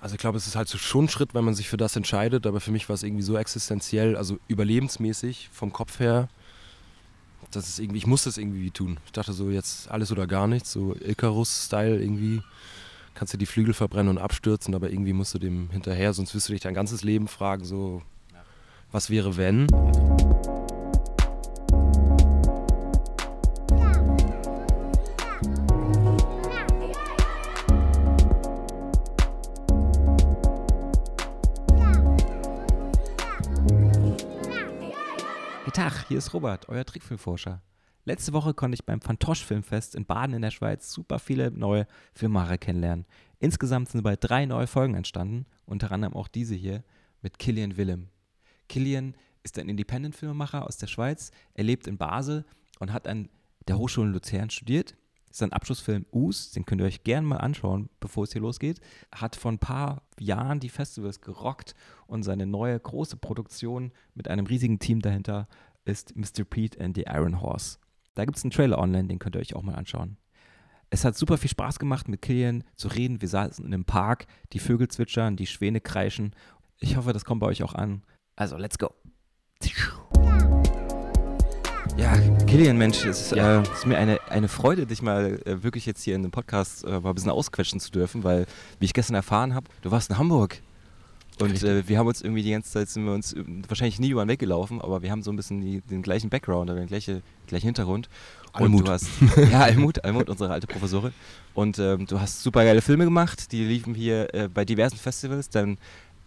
Also ich glaube, es ist halt so schon ein Schritt, wenn man sich für das entscheidet, aber für mich war es irgendwie so existenziell, also überlebensmäßig vom Kopf her, dass es irgendwie, ich musste es irgendwie tun. Ich dachte so, jetzt alles oder gar nichts, so Icarus-Style irgendwie. Kannst du die Flügel verbrennen und abstürzen, aber irgendwie musst du dem hinterher, sonst wirst du dich dein ganzes Leben fragen, so, was wäre wenn? Hier ist Robert, euer Trickfilmforscher. Letzte Woche konnte ich beim Fantosch Filmfest in Baden in der Schweiz super viele neue Filmemacher kennenlernen. Insgesamt sind bald drei neue Folgen entstanden, unter anderem auch diese hier mit Killian Willem. Killian ist ein Independent-Filmemacher aus der Schweiz. Er lebt in Basel und hat an der Hochschule Luzern studiert. Sein Abschlussfilm Us, den könnt ihr euch gerne mal anschauen, bevor es hier losgeht. Hat vor ein paar Jahren die Festivals gerockt und seine neue große Produktion mit einem riesigen Team dahinter ist Mr. Pete and the Iron Horse. Da gibt es einen Trailer online, den könnt ihr euch auch mal anschauen. Es hat super viel Spaß gemacht, mit Killian zu reden. Wir saßen in einem Park, die Vögel zwitschern, die Schwäne kreischen. Ich hoffe, das kommt bei euch auch an. Also, let's go. Ja, Killian, Mensch, es ist, äh, es ist mir eine, eine Freude, dich mal äh, wirklich jetzt hier in dem Podcast äh, mal ein bisschen ausquetschen zu dürfen, weil, wie ich gestern erfahren habe, du warst in Hamburg. Und äh, wir haben uns irgendwie die ganze Zeit, sind wir uns äh, wahrscheinlich nie über den Weg gelaufen, aber wir haben so ein bisschen die, den gleichen Background oder den gleichen, gleichen Hintergrund. Und Almut. du hast, ja, Almut, Almut, unsere alte Professorin. Und ähm, du hast super geile Filme gemacht, die liefen hier äh, bei diversen Festivals. Dein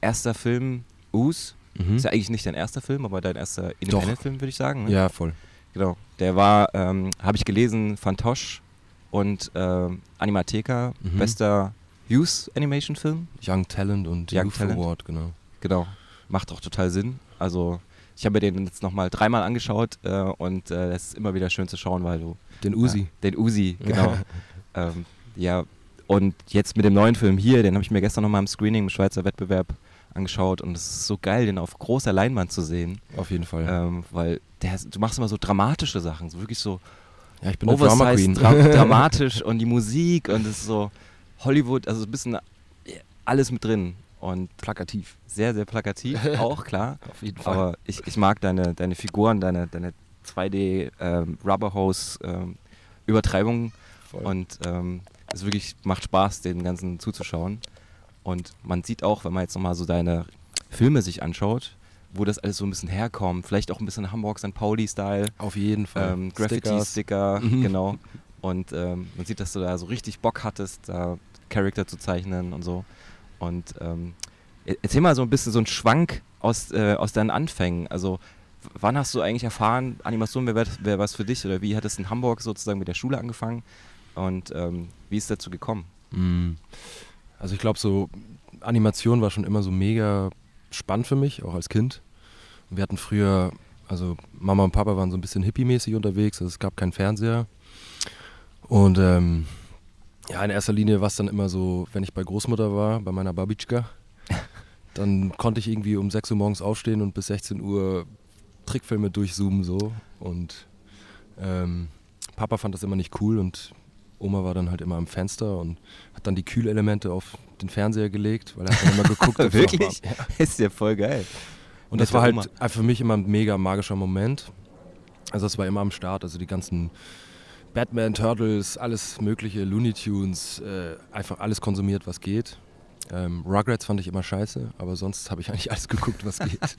erster Film, Us, Mhm. ist ja eigentlich nicht dein erster Film, aber dein erster Independent-Film, würde ich sagen. Ne? Ja, voll. Genau. Der war, ähm, habe ich gelesen, Fantosch und ähm, Animatheka, Mhm. bester Youth Animation Film. Young Talent und Young Youth Talent. Award, genau. Genau. Macht auch total Sinn. Also ich habe mir den jetzt nochmal dreimal angeschaut äh, und äh, das ist immer wieder schön zu schauen, weil du Den Uzi. Ja, den Uzi, genau. ähm, ja, und jetzt mit dem neuen Film hier, den habe ich mir gestern nochmal im Screening im Schweizer Wettbewerb angeschaut und es ist so geil, den auf großer Leinwand zu sehen, Auf jeden Fall. ähm, weil der, du machst immer so dramatische Sachen, so wirklich so ja, ich bin eine Drama Queen. dra dramatisch und die Musik und es ist so Hollywood, also ein bisschen äh, alles mit drin und Plakativ. sehr, sehr plakativ, auch klar. Auf jeden Aber ich, ich mag deine, deine Figuren, deine, deine 2D ähm, Rubber Hose ähm, Übertreibungen Voll. und ähm, es wirklich macht Spaß, den ganzen zuzuschauen. Und man sieht auch, wenn man jetzt nochmal so deine Filme sich anschaut, wo das alles so ein bisschen herkommt, vielleicht auch ein bisschen Hamburg St. Pauli-Style, Auf jeden Fall. ähm. Graffiti-Sticker, Mhm. genau. Und ähm, man sieht, dass du da so richtig Bock hattest, da Charakter zu zeichnen und so. Und ähm, e- erzähl mal so ein bisschen so einen Schwank aus, äh, aus deinen Anfängen. Also wann hast du eigentlich erfahren, Animation wäre wär was für dich? Oder wie hat es in Hamburg sozusagen mit der Schule angefangen? Und ähm, wie ist es dazu gekommen? Mm. Also ich glaube, so Animation war schon immer so mega spannend für mich, auch als Kind. Wir hatten früher, also Mama und Papa waren so ein bisschen hippie-mäßig unterwegs, also es gab keinen Fernseher. Und ähm, ja, in erster Linie war es dann immer so, wenn ich bei Großmutter war, bei meiner Babitschka, dann konnte ich irgendwie um 6 Uhr morgens aufstehen und bis 16 Uhr Trickfilme durchzoomen so. Und ähm, Papa fand das immer nicht cool und Oma war dann halt immer am Fenster und hat dann die Kühlelemente auf den Fernseher gelegt, weil er hat dann immer geguckt. noch Wirklich? Ja. Ist ja voll geil. Und das war halt Oma. für mich immer ein mega magischer Moment. Also das war immer am Start, also die ganzen Batman, Turtles, alles mögliche, Looney Tunes, äh, einfach alles konsumiert, was geht. Ähm, Rugrats fand ich immer scheiße, aber sonst habe ich eigentlich alles geguckt, was geht. Das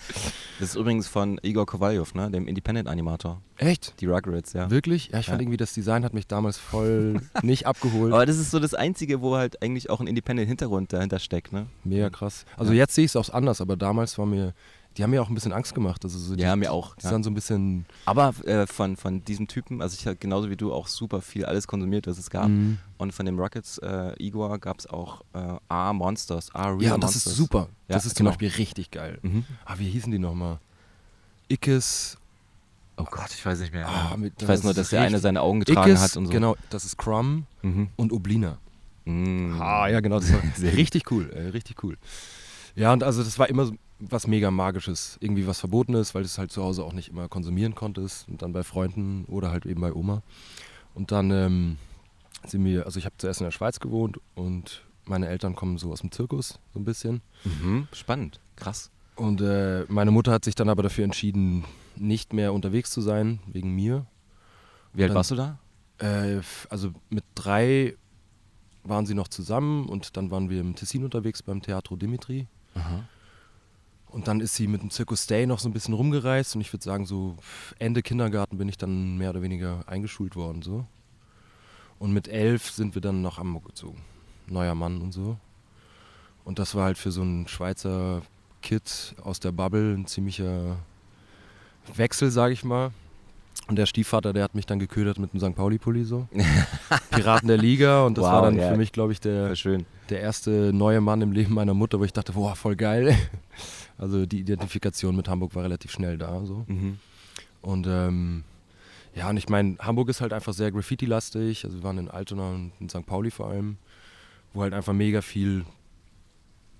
ist übrigens von Igor Kovaljev, ne? dem Independent-Animator. Echt? Die Rugrats, ja. Wirklich? Ja, ich fand Ja. irgendwie, das Design hat mich damals voll nicht abgeholt. Aber das ist so das Einzige, wo halt eigentlich auch ein Independent-Hintergrund dahinter steckt, ne? Mega krass. Also Ja. jetzt sehe ich es auch anders, aber damals war mir, die haben mir auch ein bisschen Angst gemacht. Also so die, Ja, mir auch, Die ja. so ein bisschen. Aber äh, von, von diesem Typen, also ich habe genauso wie du auch super viel alles konsumiert, was es gab. Mhm. Und von dem Rockets äh, Igor gab es auch äh, A Monsters, A Real Ja, und das Monsters. ist super. Ja, das ist zum genau. Beispiel richtig geil. Mhm. Ah, wie hießen die nochmal? Ickes. Oh Gott, ich weiß nicht mehr. Ah, mit- ich weiß nur, das dass der eine seine Augen getragen Ickes, hat und so. Genau, das ist Crumb Mhm. und Oblina. Mhm. Ah, ja, genau. Das war richtig cool, äh, richtig cool. Ja, und also das war immer so was mega Magisches. Irgendwie was Verbotenes, weil du es halt zu Hause auch nicht immer konsumieren konntest. Und dann bei Freunden oder halt eben bei Oma. Und dann ähm, sind wir, also ich habe zuerst in der Schweiz gewohnt und meine Eltern kommen so aus dem Zirkus, so ein bisschen. Mhm. Spannend, krass. Und äh, meine Mutter hat sich dann aber dafür entschieden, nicht mehr unterwegs zu sein, wegen mir. Wie alt Dann- warst du da? Äh, also mit drei waren sie noch zusammen und dann waren wir im Tessin unterwegs beim Teatro Dimitri. Aha. Und dann ist sie mit dem Circus Stay noch so ein bisschen rumgereist und ich würde sagen, so Ende Kindergarten bin ich dann mehr oder weniger eingeschult worden. so. Und mit elf sind wir dann nach Hamburg gezogen. Neuer Mann und so. Und das war halt für so einen Schweizer Kid aus der Bubble ein ziemlicher Wechsel, sage ich mal. Und der Stiefvater, der hat mich dann geködert mit dem St. Pauli-Pulli so. Piraten der Liga und das Wow, war dann ja. für mich, glaube ich, der, der erste neue Mann im Leben meiner Mutter, wo ich dachte, boah, voll geil. Also die Identifikation mit Hamburg war relativ schnell da. So. Mhm. Und ähm, ja, und ich meine, Hamburg ist halt einfach sehr Graffiti-lastig. Also wir waren in Altona und in St. Pauli vor allem, wo halt einfach mega viel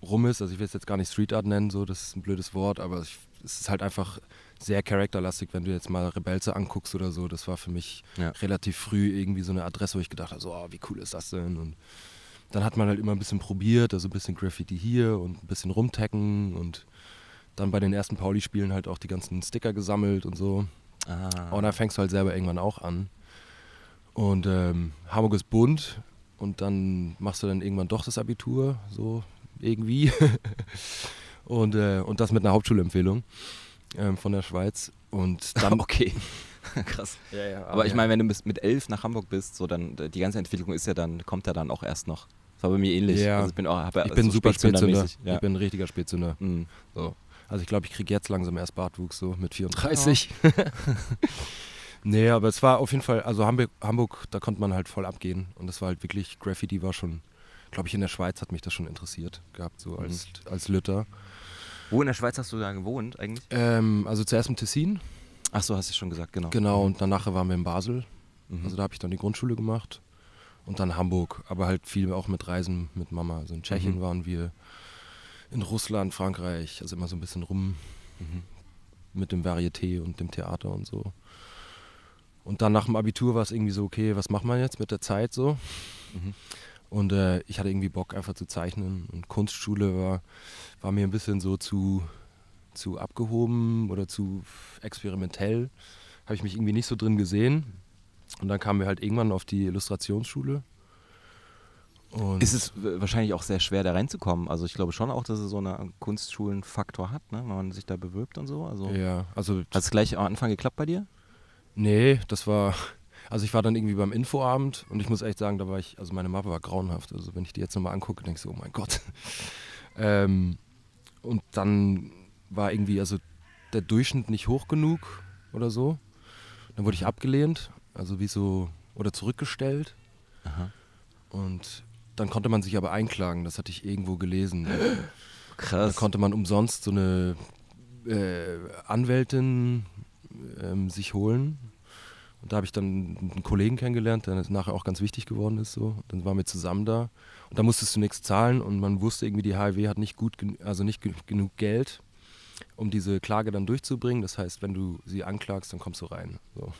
rum ist. Also ich will es jetzt gar nicht Street Art nennen, so, das ist ein blödes Wort, aber ich, es ist halt einfach sehr charakterlastig, wenn du jetzt mal Rebelze anguckst oder so. Das war für mich Ja. relativ früh irgendwie so eine Adresse, wo ich gedacht habe, so, oh, wie cool ist das denn? Und dann hat man halt immer ein bisschen probiert, also ein bisschen Graffiti hier und ein bisschen rumtacken und dann bei den ersten Pauli-Spielen halt auch die ganzen Sticker gesammelt und so. Ah. Und dann fängst du halt selber irgendwann auch an. Und ähm, Hamburg ist bunt und dann machst du dann irgendwann doch das Abitur, so irgendwie. und, äh, und das mit einer Hauptschulempfehlung ähm, von der Schweiz. Und dann. okay. Krass. Ja, ja, Aber ich meine, wenn du mit elf nach Hamburg bist, so dann äh, die ganze Entwicklung ist ja dann, kommt ja dann auch erst noch. Das war bei mir ähnlich. Ja. Also ich bin auch, ja ich bin so super Spätzünder. Ja. Ich bin ein richtiger Spätzünder. Mhm. So. Also ich glaube, ich kriege jetzt langsam erst Bartwuchs so mit 34. nee, aber es war auf jeden Fall, also Hamburg, Hamburg, da konnte man halt voll abgehen. Und das war halt wirklich, Graffiti war schon, glaube ich, in der Schweiz hat mich das schon interessiert gehabt, so als, als Lütter. Wo in der Schweiz hast du da gewohnt eigentlich? Ähm, also zuerst im Tessin, Ach so, hast du schon gesagt, genau. genau, und danach waren wir in Basel. Mhm. Also da habe ich dann die Grundschule gemacht. Und dann Hamburg, aber halt viel auch mit Reisen mit Mama. Also in Tschechien Mhm. waren wir, in Russland, Frankreich, also immer so ein bisschen rum Mhm. mit dem Varieté und dem Theater und so. Und dann nach dem Abitur war es irgendwie so, okay, was macht man jetzt mit der Zeit so? Mhm. Und äh, ich hatte irgendwie Bock einfach zu zeichnen und Kunstschule war, war mir ein bisschen so zu, zu abgehoben oder zu experimentell. Habe ich mich irgendwie nicht so drin gesehen. Und dann kamen wir halt irgendwann auf die Illustrationsschule. Und Ist es wahrscheinlich auch sehr schwer, da reinzukommen. Also ich glaube schon auch, dass es so einen Kunstschulen-Faktor hat, ne? wenn man sich da bewirbt und so. Also ja, also hat es gleich am Anfang geklappt bei dir? Nee, das war. Also ich war dann irgendwie beim Infoabend und ich muss echt sagen, da war ich, also meine Mappe war grauenhaft. Also wenn ich die jetzt nochmal angucke, denke ich so, oh mein Gott. ähm, und dann war irgendwie, also der Durchschnitt nicht hoch genug oder so. Dann wurde ich abgelehnt, also wie so, oder zurückgestellt. Aha. Und dann konnte man sich aber einklagen, das hatte ich irgendwo gelesen. Da Krass. konnte man umsonst so eine äh, Anwältin ähm, sich holen. Und da habe ich dann einen Kollegen kennengelernt, der nachher auch ganz wichtig geworden ist. So. Dann waren wir zusammen da. Und da musstest du nichts zahlen und man wusste irgendwie, die HIW hat nicht gut, also nicht ge- genug Geld, um diese Klage dann durchzubringen. Das heißt, wenn du sie anklagst, dann kommst du rein. So.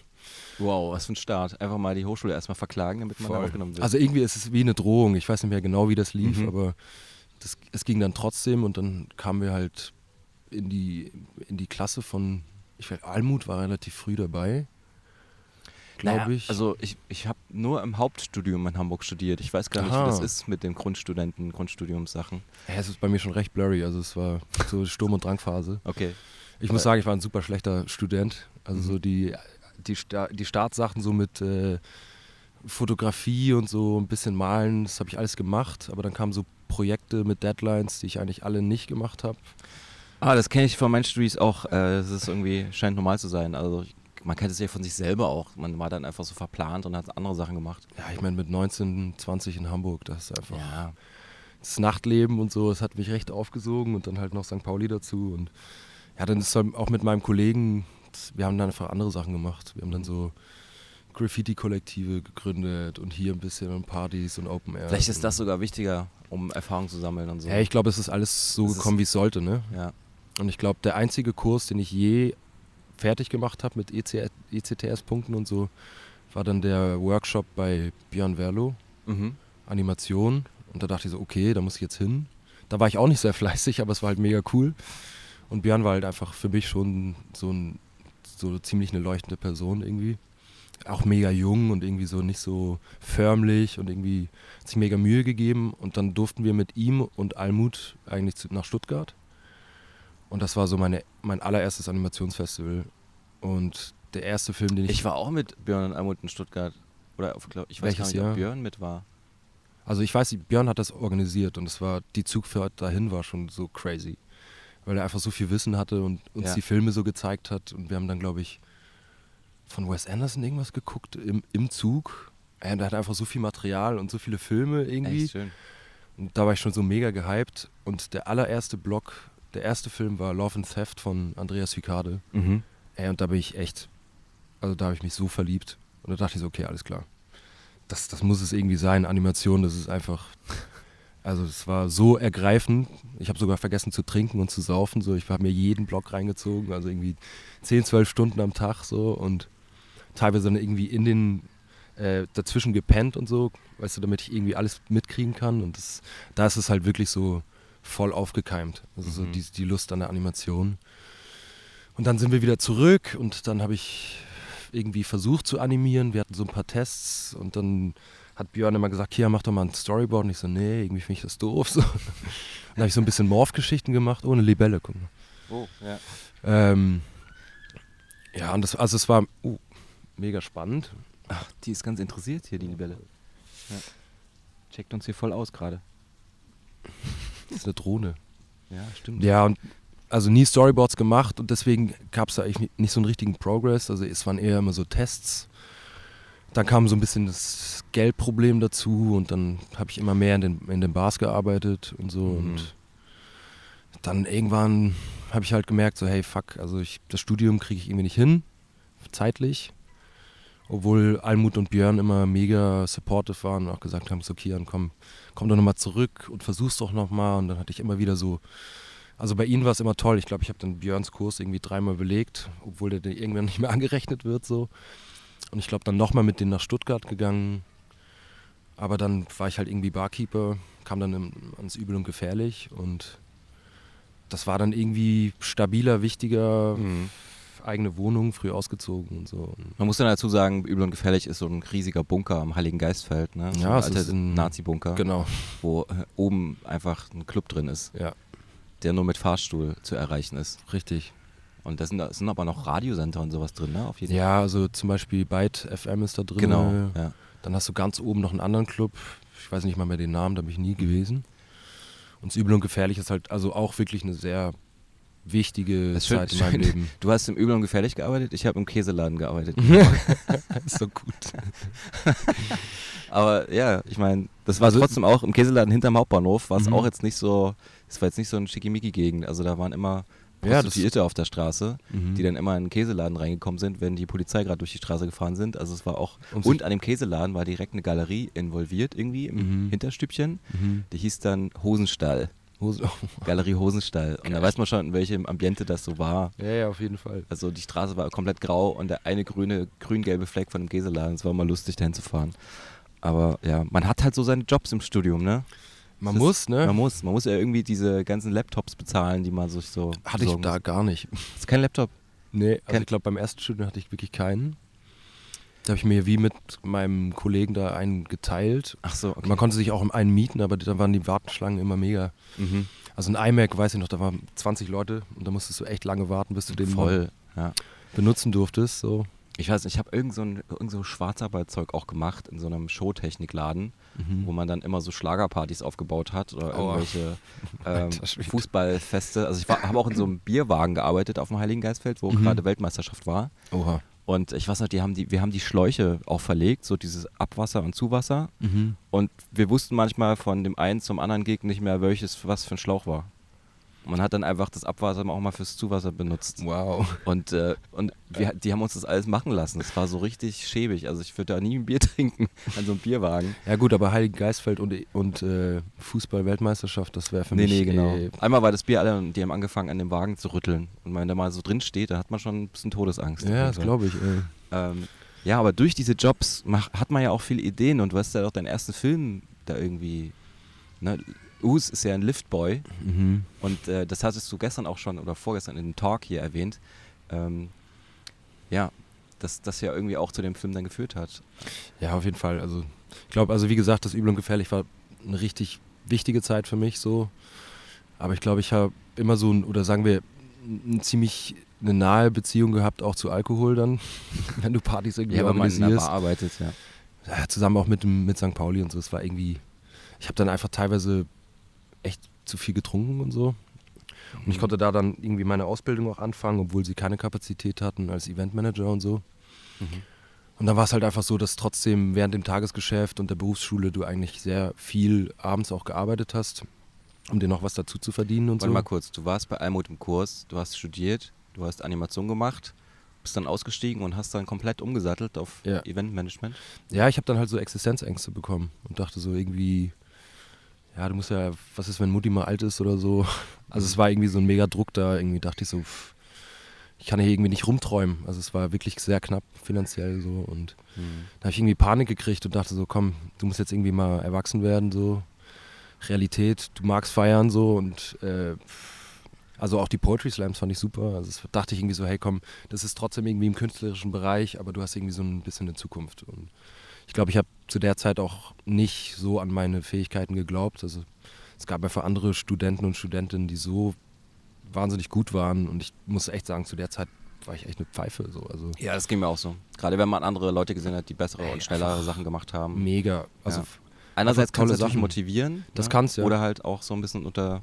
Wow, was für ein Start. Einfach mal die Hochschule erstmal verklagen, damit man da Voll. aufgenommen wird. Also irgendwie ist es wie eine Drohung. Ich weiß nicht mehr genau, wie das lief, Mhm. aber das, es ging dann trotzdem und dann kamen wir halt in die, in die Klasse von, ich weiß, Almut war relativ früh dabei, glaube Naja, ich. Also ich, ich habe nur im Hauptstudium in Hamburg studiert. Ich weiß gar nicht, Aha. wie das ist mit den Grundstudenten, Grundstudiumssachen. ja, es ist bei mir schon recht blurry, also es war so Sturm- und Drangphase. Okay. Ich muss Aber- sagen, ich war ein super schlechter Student. Also Mhm. so die, die, Sta die Startsachen so mit äh, Fotografie und so ein bisschen malen, das habe ich alles gemacht, aber dann kamen so Projekte mit Deadlines, die ich eigentlich alle nicht gemacht habe. Ah, das kenne ich von meinen Studies auch. Äh, Es ist irgendwie, scheint normal zu sein. Also ich, man kennt es ja von sich selber auch. Man war dann einfach so verplant und hat andere Sachen gemacht. Ja, ich meine, mit 19, 20 in Hamburg, das ist einfach Ja. das Nachtleben und so, das hat mich recht aufgesogen und dann halt noch St. Pauli dazu. Und ja, dann ist auch mit meinem Kollegen, das- wir haben dann einfach andere Sachen gemacht. Wir haben dann so Graffiti-Kollektive gegründet und hier ein bisschen und Partys und Open Air. Vielleicht ist das sogar wichtiger, um Erfahrung zu sammeln und so. Ja, ich glaube, es ist alles so Es ist- gekommen, wie es sollte, ne? ja. Und ich glaube, der einzige Kurs, den ich je fertig gemacht habe mit EC, ECTS-Punkten und so, war dann der Workshop bei Björn Werlo. Mhm. Animation Und da dachte ich so, okay, da muss ich jetzt hin. Da war ich auch nicht sehr fleißig, aber es war halt mega cool. Und Björn war halt einfach für mich schon so, ein, so ziemlich eine leuchtende Person irgendwie. Auch mega jung und irgendwie so nicht so förmlich und irgendwie hat sich mega Mühe gegeben. Und dann durften wir mit ihm und Almut eigentlich nach Stuttgart. Und das war so meine, mein allererstes Animationsfestival. Und der erste Film, den ich. Ich war auch mit Björn und Almut in Stuttgart. Oder auf, glaub, ich weiß Welches gar nicht, ob Jahr? Björn mit war. Also ich weiß, Björn hat das organisiert und es war, die Zugfahrt dahin war schon so crazy. Weil er einfach so viel Wissen hatte und uns Ja. die Filme so gezeigt hat. Und wir haben dann, glaube ich, von Wes Anderson irgendwas geguckt im, im Zug. Er hat einfach so viel Material und so viele Filme irgendwie. Echt schön. Und da war ich schon so mega gehypt. Und der allererste Block, der erste Film war Love and Theft von Andreas Hikade. Mhm. Ey, und da bin ich echt, also da habe ich mich so verliebt. Und da dachte ich so, okay, alles klar. Das, das muss es irgendwie sein. Animation, das ist einfach, also es war so ergreifend. Ich habe sogar vergessen zu trinken und zu saufen. So, ich habe mir jeden Block reingezogen, also irgendwie 10, 12 Stunden am Tag so und teilweise dann irgendwie in den äh, dazwischen gepennt und so, weißt du, damit ich irgendwie alles mitkriegen kann. Und das, da ist es halt wirklich so voll aufgekeimt. Also so Mhm. die, die Lust an der Animation. Und dann sind wir wieder zurück und dann habe ich irgendwie versucht zu animieren. Wir hatten so ein paar Tests und dann hat Björn immer gesagt, hier, mach doch mal ein Storyboard. Und ich so, nee, irgendwie finde ich das doof. So. Dann habe ich so ein bisschen Morph-Geschichten gemacht, ohne Libelle, guck mal. Oh, ja. Ähm, ja, und das, also es war uh, mega spannend. Ach, die ist ganz interessiert hier, die Libelle. Ja. Checkt uns hier voll aus gerade. Das ist eine Drohne. Ja, stimmt. Ja, und also nie Storyboards gemacht und deswegen gab es da eigentlich nicht so einen richtigen Progress. Also es waren eher immer so Tests. Dann kam so ein bisschen das Geldproblem dazu und dann habe ich immer mehr in den, in den Bars gearbeitet und so. Mhm. Und dann irgendwann habe ich halt gemerkt, so hey, fuck, also ich, das Studium kriege ich irgendwie nicht hin, zeitlich. Obwohl Almut und Björn immer mega supportive waren und auch gesagt haben, so Kian, komm, komm doch nochmal zurück und versuch's doch nochmal. Und dann hatte ich immer wieder so, also bei ihnen war es immer toll. Ich glaube, ich habe dann Björns Kurs irgendwie dreimal belegt, obwohl der dann irgendwann nicht mehr angerechnet wird so. Und ich glaube dann nochmal mit denen nach Stuttgart gegangen. Aber dann war ich halt irgendwie Barkeeper, kam dann im, ans Übel und Gefährlich und das war dann irgendwie stabiler, wichtiger, Mhm. Eigene Wohnung, früh ausgezogen und so. Man muss dann dazu sagen, Übel und Gefährlich ist so ein riesiger Bunker am Heiligen Geistfeld, ne? So Ja, ein alter ist ein- Nazi-Bunker, Genau, wo äh, oben einfach ein Club drin ist, ja, der nur mit Fahrstuhl zu erreichen ist. richtig. Und da sind, da sind aber noch Radiosender und sowas drin, ne? Auf jeden Ja, also zum Beispiel Byte FM ist da drin. Genau, ja. Dann hast du ganz oben noch einen anderen Club. Ich weiß nicht mal mehr den Namen, da bin ich nie gewesen. Und das Übel und Gefährlich ist halt also auch wirklich eine sehr wichtige Das schön- Zeit in meinem schön. Leben. Du hast im Übel und Gefährlich gearbeitet, ich habe im Käseladen gearbeitet. so gut. Aber ja, ich meine, das war Also- trotzdem auch im Käseladen hinterm Hauptbahnhof, war es Mhm. auch jetzt nicht so, es war jetzt nicht so ein Schickimicki-Gegend. Also da waren immer Ja, Prostituierte auf der Straße, Mhm. die dann immer in den Käseladen reingekommen sind, wenn die Polizei gerade durch die Straße gefahren sind. Also es war auch, Und und, an dem Käseladen war direkt eine Galerie involviert irgendwie im Mhm. Hinterstübchen. Mhm. Die hieß dann Hosenstall, Hose- Galerie Hosenstall. Und da weiß man schon, in welchem Ambiente das so war. Ja, ja, auf jeden Fall. Also die Straße war komplett grau und der eine grüne, grün-gelbe Fleck von dem Käseladen. Es war immer lustig, dahin zu fahren. Aber ja, man hat halt so seine Jobs im Studium, ne? Man Das muss, ist- ne? Man muss. Man muss ja irgendwie diese ganzen Laptops bezahlen, die man sich so. Hatte ich da muss. gar nicht. Ist kein Laptop. Nee, also Kein- ich glaube, beim ersten Studium hatte ich wirklich keinen. Da habe ich mir wie mit meinem Kollegen da einen geteilt. Ach so, Und man konnte sich auch einen mieten, aber da waren die Warteschlangen immer mega. Mhm. Also ein iMac, weiß ich noch, da waren 20 Leute und da musstest du echt lange warten, bis du den Voll. Ja. benutzen durftest. So. Ich weiß nicht, ich habe irgend so ein irgend so Schwarzarbeitzeug auch gemacht in so einem Showtechnikladen, wo man dann immer so Schlagerpartys aufgebaut hat oder Aua. irgendwelche ähm. Fußballfeste. Also ich habe auch in so einem Bierwagen gearbeitet auf dem Heiligen Geistfeld, wo Mhm. gerade Weltmeisterschaft war. Oha. Und ich weiß noch, die haben die, wir haben die Schläuche auch verlegt, so dieses Abwasser und Zuwasser. Und wir wussten manchmal von dem einen zum anderen Gegner nicht mehr, welches was für ein Schlauch war. Man hat dann einfach das Abwasser auch mal fürs Zuwasser benutzt. Wow. Und, äh, und wir, die haben uns das alles machen lassen. Das war so richtig schäbig. Also ich würde da nie ein Bier trinken an so einem Bierwagen. Ja gut, aber Heiligen Geistfeld und, und äh, Fußball-Weltmeisterschaft, das wäre für Nee, mich... nee, genau. äh, Einmal war das Bier alle und die haben angefangen an dem Wagen zu rütteln. Und wenn da mal so drin steht, dann hat man schon ein bisschen Todesangst. ja, das glaube ich. Ähm, ja, aber durch diese Jobs mach, hat man ja auch viele Ideen und du hast ja auch deinen ersten Film da irgendwie Ne? Us ist ja ein Liftboy Mhm. und äh, das hattest du gestern auch schon oder vorgestern in dem Talk hier erwähnt. Ähm, ja, dass das ja irgendwie auch zu dem Film dann geführt hat. Ja, auf jeden Fall. Also ich glaube, also wie gesagt, das Übel und Gefährlich war eine richtig wichtige Zeit für mich so. Aber ich glaube, ich habe immer so, ein, oder sagen wir, ein ziemlich eine nahe Beziehung gehabt, auch zu Alkohol dann, wenn du Partys irgendwie Ja, organisierst. Arbeitet, ja. Ja, zusammen auch mit, dem, mit St. Pauli und so. Es war irgendwie, ich habe dann einfach teilweise echt zu viel getrunken und so. Und ich konnte da dann irgendwie meine Ausbildung auch anfangen, obwohl sie keine Kapazität hatten als Eventmanager und so. Mhm. Und dann war es halt einfach so, dass trotzdem während dem Tagesgeschäft und der Berufsschule du eigentlich sehr viel abends auch gearbeitet hast, um dir noch was dazu zu verdienen und Warte so. mal kurz, du warst bei Almut im Kurs, du hast studiert, du hast Animation gemacht, bist dann ausgestiegen und hast dann komplett umgesattelt auf Ja. Eventmanagement. Ja, ich habe dann halt so Existenzängste bekommen und dachte so irgendwie, ja, du musst ja, was ist, wenn Mutti mal alt ist oder so. Also es war irgendwie so ein mega Druck da, irgendwie dachte ich so, pff, ich kann hier irgendwie nicht rumträumen. Also es war wirklich sehr knapp finanziell so und da habe ich irgendwie Panik gekriegt und dachte so, komm, du musst jetzt irgendwie mal erwachsen werden, so Realität, du magst feiern so und äh, also auch die Poetry Slams fand ich super. Also das dachte ich irgendwie so, hey komm, das ist trotzdem irgendwie im künstlerischen Bereich, aber du hast irgendwie so ein bisschen eine Zukunft. Und ich glaube, ich habe zu der Zeit auch nicht so an meine Fähigkeiten geglaubt. Also es gab einfach andere Studenten und Studentinnen, die so wahnsinnig gut waren und ich muss echt sagen, zu der Zeit war ich echt eine Pfeife. So. Also Ja, das ging mir auch so. Gerade wenn man andere Leute gesehen hat, die bessere und schnellere Sachen gemacht haben. mega. Also Ja. Einerseits kann es natürlich motivieren. Das ne? kann's, ja. Oder halt auch so ein bisschen unter,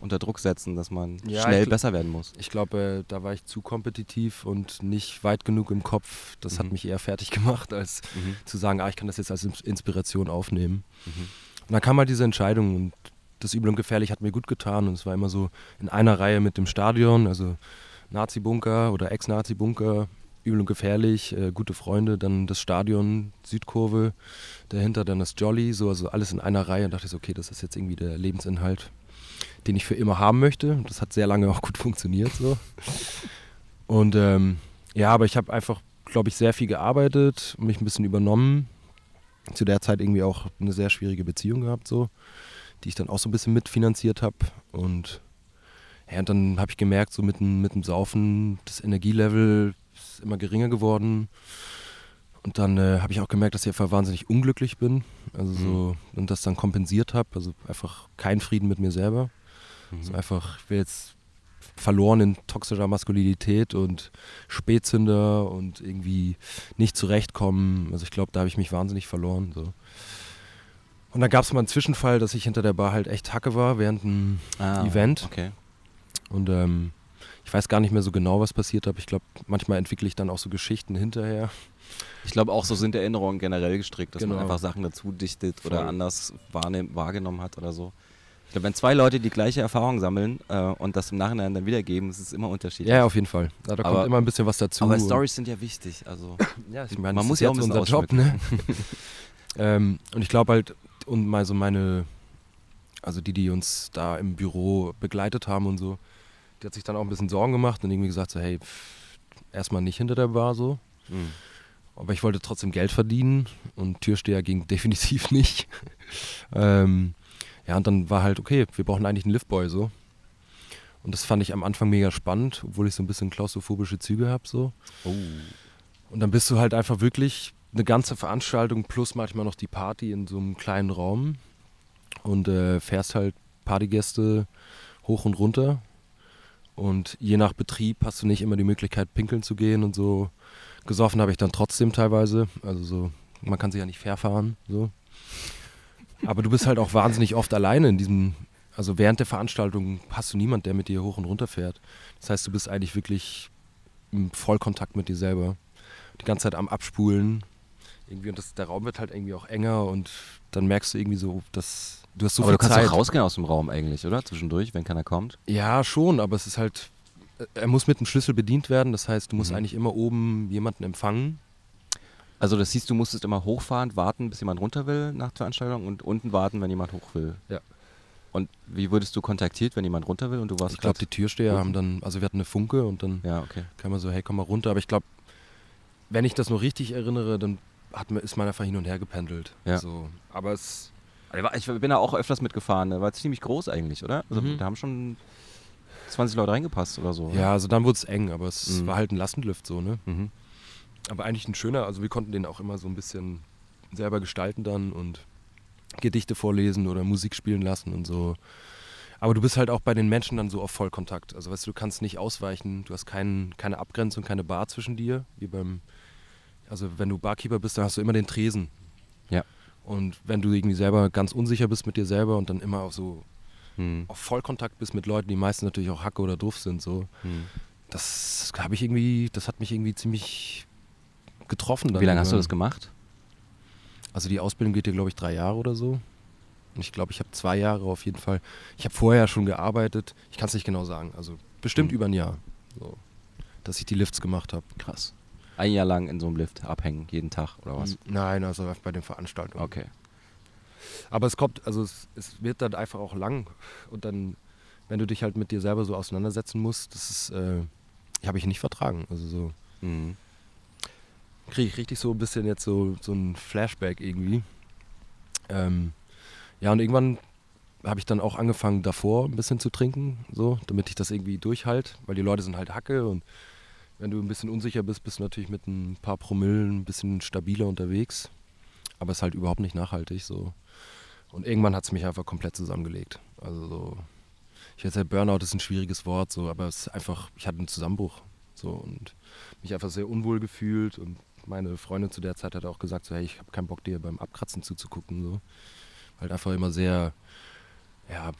unter Druck setzen, dass man Ja, schnell besser werden muss. Ich glaube, äh, da war ich zu kompetitiv und nicht weit genug im Kopf. Das hat Mhm. mich eher fertig gemacht, als Mhm. zu sagen, ah, ich kann das jetzt als Ins- Inspiration aufnehmen. Mhm. Und dann kam halt diese Entscheidung und das Übel und Gefährlich hat mir gut getan und es war immer so in einer Reihe mit dem Stadion, also Nazi-Bunker oder Ex-Nazi-Bunker, Übel und Gefährlich, äh, gute Freunde, dann das Stadion, Südkurve, dahinter dann das Jolly, so also alles in einer Reihe und dachte ich so, okay, das ist jetzt irgendwie der Lebensinhalt, den ich für immer haben möchte. Das hat sehr lange auch gut funktioniert so. Und ähm, ja, aber ich habe einfach, glaube ich, sehr viel gearbeitet, mich ein bisschen übernommen. Zu der Zeit irgendwie auch eine sehr schwierige Beziehung gehabt, so, die ich dann auch so ein bisschen mitfinanziert habe. Und ja, und dann habe ich gemerkt, so mit dem, mit dem Saufen, das Energielevel ist immer geringer geworden. Und dann äh, habe ich auch gemerkt, dass ich einfach wahnsinnig unglücklich bin. Also so, und das dann kompensiert habe. Also einfach kein Frieden mit mir selber. Mhm. So einfach, ich will jetzt verloren in toxischer Maskulinität und Spätzünder und irgendwie nicht zurechtkommen. Also ich glaube, da habe ich mich wahnsinnig verloren. So. Und dann gab es mal einen Zwischenfall, dass ich hinter der Bar halt echt Hacke war während einem Ah, Event. Okay. Und ähm, ich weiß gar nicht mehr so genau, was passiert habe. Ich glaube, manchmal entwickle ich dann auch so Geschichten hinterher. Ich glaube auch, so sind Erinnerungen generell gestrickt, dass man Genau. einfach Sachen dazu dichtet oder Voll. anders wahrnehm, wahrgenommen hat oder so. Ich glaube, wenn zwei Leute die gleiche Erfahrung sammeln äh, und das im Nachhinein dann wiedergeben, ist es immer unterschiedlich. Ja, auf jeden Fall. Ja, da Aber- kommt immer ein bisschen was dazu. Aber Stories sind ja wichtig. Also Ja, ich Man meine, das muss ist ja auch unser Job, ne? ähm, und ich glaube halt, und mal so meine, also die, die uns da im Büro begleitet haben und so, die hat sich dann auch ein bisschen Sorgen gemacht und irgendwie gesagt so, hey, pff, erstmal nicht hinter der Bar so. Mhm. Aber ich wollte trotzdem Geld verdienen und Türsteher ging definitiv nicht. ähm, ja, und dann war halt, okay, wir brauchen eigentlich einen Liftboy so. Und das fand ich am Anfang mega spannend, obwohl ich so ein bisschen klaustrophobische Züge habe so. Oh. Und dann bist du halt einfach wirklich eine ganze Veranstaltung plus manchmal noch die Party in so einem kleinen Raum und äh, fährst halt Partygäste hoch und runter. Und je nach Betrieb hast du nicht immer die Möglichkeit, pinkeln zu gehen und so. Gesoffen habe ich dann trotzdem teilweise. Also so, man kann sich ja nicht fair fahren. So. Aber du bist halt auch wahnsinnig oft alleine in diesem, also während der Veranstaltung hast du niemand, der mit dir hoch und runter fährt. Das heißt, du bist eigentlich wirklich im Vollkontakt mit dir selber. Die ganze Zeit am Abspulen. Irgendwie, und das, der Raum wird halt irgendwie auch enger und dann merkst du irgendwie so, dass du hast so aber viel du kannst Zeit. auch rausgehen aus dem Raum eigentlich, oder? Zwischendurch, wenn keiner kommt. Ja, schon, aber es ist halt, äh, er muss mit dem Schlüssel bedient werden. Das heißt, du musst Mhm. eigentlich immer oben jemanden empfangen. Also das hieß, du musstest immer hochfahren, warten, bis jemand runter will nach der Veranstaltung und unten warten, wenn jemand hoch will. Ja. Und wie wurdest du kontaktiert, wenn jemand runter will und du warst Ich glaube, die Türsteher unten? haben dann, also wir hatten eine Funke und dann Ja, okay. kam man so, hey, komm mal runter. Aber ich glaube, wenn ich das nur richtig erinnere, dann hat, ist man einfach hin und her gependelt. Ja. So. Aber es, Ich bin da auch öfters mitgefahren. Der war ziemlich groß eigentlich, oder? Also Mhm. da haben schon 20 Leute reingepasst oder so. Ja, also dann wurde es eng, aber es Mhm. war halt ein Lastenlift so, ne? Mhm. Aber eigentlich ein schöner, also wir konnten den auch immer so ein bisschen selber gestalten dann und Gedichte vorlesen oder Musik spielen lassen und so. Aber du bist halt auch bei den Menschen dann so auf Vollkontakt. Also weißt du, du kannst nicht ausweichen, du hast kein, keine Abgrenzung, keine Bar zwischen dir, wie beim, also wenn du Barkeeper bist, dann hast du immer den Tresen. Ja. Und wenn du irgendwie selber ganz unsicher bist mit dir selber und dann immer auf so Mhm. auf Vollkontakt bist mit Leuten, die meistens natürlich auch Hacke oder doof sind, so, Mhm. das habe ich irgendwie, das hat mich irgendwie ziemlich getroffen. Wie lange hast du das gemacht? Also die Ausbildung geht ja, glaube ich, drei Jahre oder so. Und ich glaube, ich habe zwei Jahre auf jeden Fall. Ich habe vorher schon gearbeitet. Ich kann es nicht genau sagen. Also bestimmt Mhm. über ein Jahr, so, dass ich die Lifts gemacht habe. Krass. Ein Jahr lang in so einem Lift abhängen, jeden Tag oder was? Nein, also bei den Veranstaltungen. Okay. Aber es kommt, also es, es wird dann einfach auch lang. Und dann, wenn du dich halt mit dir selber so auseinandersetzen musst, das ist, äh, habe ich nicht vertragen. Also so Mhm. Kriege ich richtig so ein bisschen jetzt so, so ein Flashback irgendwie. Ähm, ja, und irgendwann habe ich dann auch angefangen, davor ein bisschen zu trinken, so, damit ich das irgendwie durchhalte, weil die Leute sind halt Hacke und wenn du ein bisschen unsicher bist, bist du natürlich mit ein paar Promillen ein bisschen stabiler unterwegs. Aber es ist halt überhaupt nicht nachhaltig so. Und irgendwann hat es mich einfach komplett zusammengelegt. Also so, ich ja, Burnout ist ein schwieriges Wort, so, aber es ist einfach, ich hatte einen Zusammenbruch. So und mich einfach sehr unwohl gefühlt und meine Freundin zu der Zeit hat auch gesagt, so, hey, ich habe keinen Bock, dir beim Abkratzen zuzugucken. So. Halt einfach immer sehr, ja,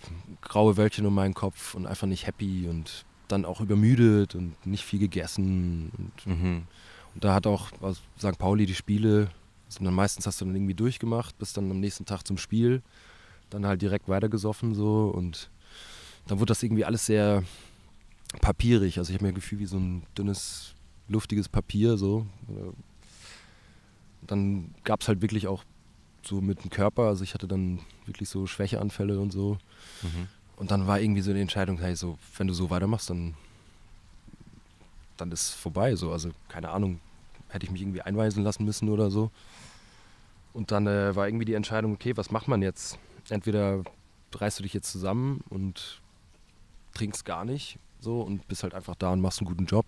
graue Wölkchen um meinen Kopf und einfach nicht happy und dann auch übermüdet und nicht viel gegessen. Und, Mhm. und da hat auch was, St. Pauli die Spiele, dann meistens hast du dann irgendwie durchgemacht, bist dann am nächsten Tag zum Spiel, dann halt direkt weitergesoffen so und dann wurde das irgendwie alles sehr papierig. Also ich habe mir das Gefühl wie so ein dünnes, luftiges Papier so. Dann gab es halt wirklich auch so mit dem Körper, also ich hatte dann wirklich so Schwächeanfälle und so. Mhm. Und dann war irgendwie so die Entscheidung, hey, so, wenn du so weitermachst, dann, dann ist vorbei. So. Also, keine Ahnung, hätte ich mich irgendwie einweisen lassen müssen oder so. Und dann äh, war irgendwie die Entscheidung, okay, was macht man jetzt? Entweder reißt du dich jetzt zusammen und trinkst gar nicht so und bist halt einfach da und machst einen guten Job.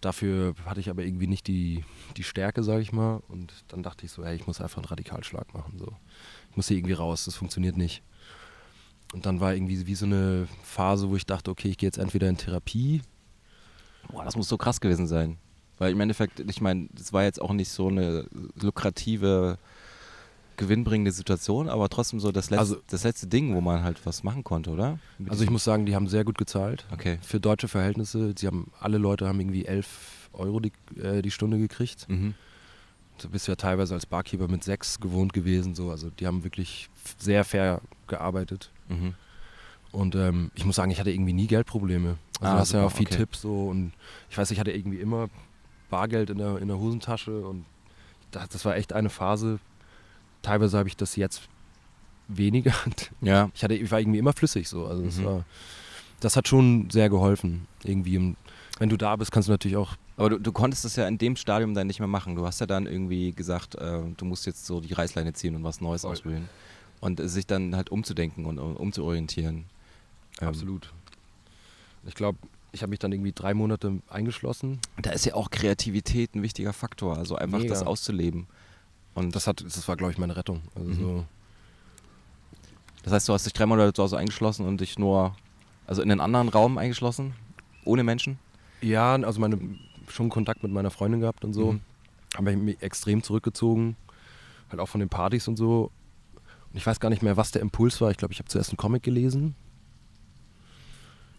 Dafür hatte ich aber irgendwie nicht die, die Stärke, sage ich mal. Und dann dachte ich so, hey, ich muss einfach einen Radikalschlag machen. So. Ich muss hier irgendwie raus, das funktioniert nicht. Und dann war irgendwie wie so eine Phase, wo ich dachte, okay, ich gehe jetzt entweder in Therapie. Boah, das muss so krass gewesen sein. Weil im Endeffekt, ich meine, das war jetzt auch nicht so eine lukrative, gewinnbringende Situation, aber trotzdem so das letzte, Also- das letzte Ding, wo man halt was machen konnte, oder? Mit Also ich muss sagen, die haben sehr gut gezahlt. Okay. Für deutsche Verhältnisse. Sie haben, alle Leute haben irgendwie 11 Euro die, äh, die Stunde gekriegt. Mhm. Du bist ja teilweise als Barkeeper mit 6 gewohnt gewesen. So. Also die haben wirklich sehr fair gearbeitet. Mhm. Und ähm, ich muss sagen, ich hatte irgendwie nie Geldprobleme. Also Ah, du hast ja super, auch viel okay. Tipps so und ich weiß, ich hatte irgendwie immer Bargeld in der, in der Hosentasche und das, das war echt eine Phase. Teilweise habe ich das jetzt weniger. Ja. Ich, hatte, ich war irgendwie immer flüssig so. Also das, Mhm. war, das hat schon sehr geholfen. Irgendwie. Wenn du da bist, kannst du natürlich auch. Aber du, du konntest das ja in dem Stadium dann nicht mehr machen. Du hast ja dann irgendwie gesagt, äh, du musst jetzt so die Reißleine ziehen und was Neues Voll. ausprobieren. Und äh, sich dann halt umzudenken und um, umzuorientieren. Ähm, Absolut. Ich glaube, ich habe mich dann irgendwie drei Monate eingeschlossen. Da ist ja auch Kreativität ein wichtiger Faktor, also einfach Mega. das auszuleben. Und Das, hat, das war, glaube ich, meine Rettung. Also Mhm. so, das heißt, du hast dich drei Monate zu Hause eingeschlossen und dich nur, also in einen anderen Raum eingeschlossen, ohne Menschen. ja, also meine, schon Kontakt mit meiner Freundin gehabt und so. Mhm. habe ich mich extrem zurückgezogen. Halt auch von den Partys und so. Und ich weiß gar nicht mehr, was der Impuls war. Ich glaube, ich habe zuerst einen Comic gelesen.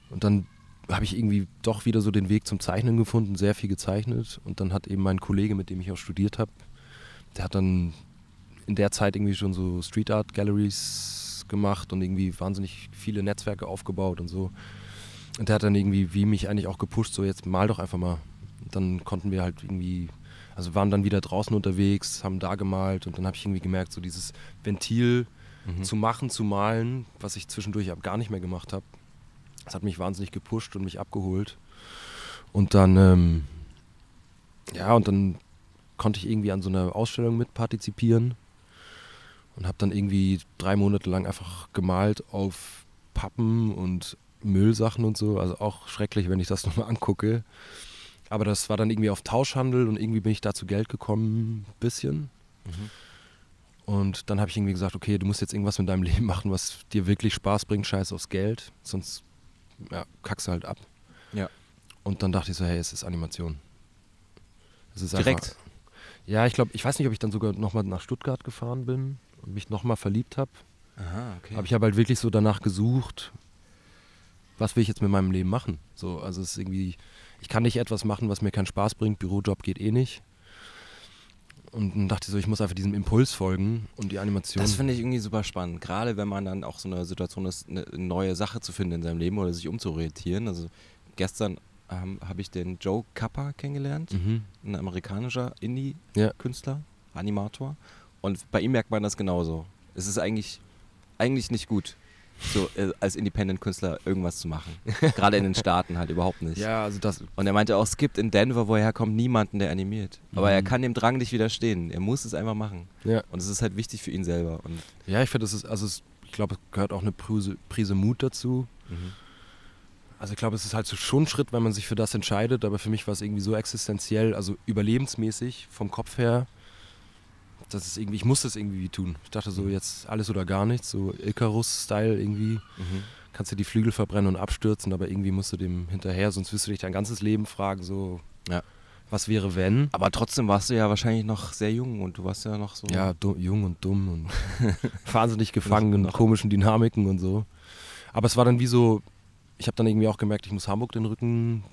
Und dann habe ich irgendwie doch wieder so den Weg zum Zeichnen gefunden, sehr viel gezeichnet. Und dann hat eben mein Kollege, mit dem ich auch studiert habe, der hat dann in der Zeit irgendwie schon so Street Art Galleries gemacht und irgendwie wahnsinnig viele Netzwerke aufgebaut und so. Und der hat dann irgendwie, wie mich eigentlich auch gepusht, so jetzt mal doch einfach mal. Und dann konnten wir halt irgendwie, also waren dann wieder draußen unterwegs, haben da gemalt und dann habe ich irgendwie gemerkt, so dieses Ventil Mhm. zu machen, zu malen, was ich zwischendurch gar nicht mehr gemacht habe. Das hat mich wahnsinnig gepusht und mich abgeholt. Und dann, ähm, ja, und dann konnte ich irgendwie an so einer Ausstellung mitpartizipieren. und habe dann irgendwie drei Monate lang einfach gemalt auf Pappen und Müllsachen und so. Also auch schrecklich, wenn ich das nochmal angucke. Aber das war dann irgendwie auf Tauschhandel und irgendwie bin ich da zu Geld gekommen, ein bisschen. Mhm. Und dann habe ich irgendwie gesagt, okay, du musst jetzt irgendwas mit deinem Leben machen, was dir wirklich Spaß bringt, scheiß aufs Geld, sonst ja, kackst du halt ab. Ja. Und dann dachte ich so, hey, es ist Animation. Es ist Direkt? Einfach, ja, ich glaube, ich weiß nicht, ob ich dann sogar nochmal nach Stuttgart gefahren bin und mich nochmal verliebt habe. Aha, okay. Aber ich habe halt wirklich so danach gesucht, was will ich jetzt mit meinem Leben machen? So, also es ist irgendwie, ich kann nicht etwas machen, was mir keinen Spaß bringt. Bürojob geht eh nicht. Und dann dachte ich so, ich muss einfach diesem Impuls folgen und die Animation. Das finde ich irgendwie super spannend. Gerade wenn man dann auch so eine Situation ist, eine neue Sache zu finden in seinem Leben oder sich umzuorientieren. Also gestern ähm, habe ich den Joe Kappa kennengelernt, Mhm. ein amerikanischer Ja. Indie-Künstler, Animator. Und bei ihm merkt man das genauso. Es ist eigentlich, eigentlich nicht gut, so äh, als Independent-Künstler irgendwas zu machen. Gerade in den Staaten halt überhaupt nicht. Ja, also das, Und er meinte auch, es gibt in Denver, wo er herkommt, niemanden, der animiert. Aber er Mhm. kann dem Drang nicht widerstehen. Er muss es einfach machen. ja. Und es ist halt wichtig für ihn selber. Und Ja, ich finde, das ist, also es, ich glaube, es gehört auch eine Prise, Prise Mut dazu. Also ich glaube, es ist halt so schon ein Schritt, wenn man sich für das entscheidet, aber für mich war es irgendwie so existenziell, also überlebensmäßig vom Kopf her, dass es irgendwie, ich musste es irgendwie tun. Ich dachte so, jetzt alles oder gar nichts, so Icarus-Style irgendwie. Mhm. Kannst du die Flügel verbrennen und abstürzen, aber irgendwie musst du dem hinterher, sonst wirst du dich dein ganzes Leben fragen, so, Ja. was wäre wenn? Aber trotzdem warst du ja wahrscheinlich noch sehr jung und du warst ja noch so. Ja, jung und dumm und wahnsinnig gefangen in komischen Dynamiken und so. Aber es war dann wie so, ich habe dann irgendwie auch gemerkt, ich muss Hamburg den Rücken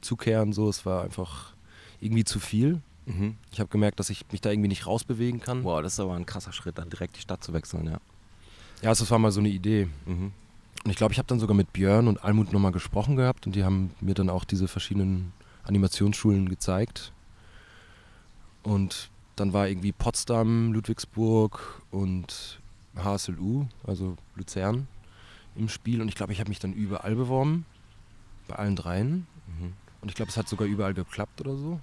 zukehren, so, es war einfach irgendwie zu viel. Mhm. Ich habe gemerkt, dass ich mich da irgendwie nicht rausbewegen kann. Wow, das ist aber ein krasser Schritt, dann direkt die Stadt zu wechseln, ja. Ja, also das war mal so eine Idee. Mhm. Und ich glaube, ich habe dann sogar mit Björn und Almut nochmal gesprochen gehabt und die haben mir dann auch diese verschiedenen Animationsschulen gezeigt. Und dann war irgendwie Potsdam, Ludwigsburg und HSLU, also Luzern, im Spiel. Und ich glaube, ich habe mich dann überall beworben, bei allen dreien. Mhm. Und ich glaube, es hat sogar überall geklappt oder so.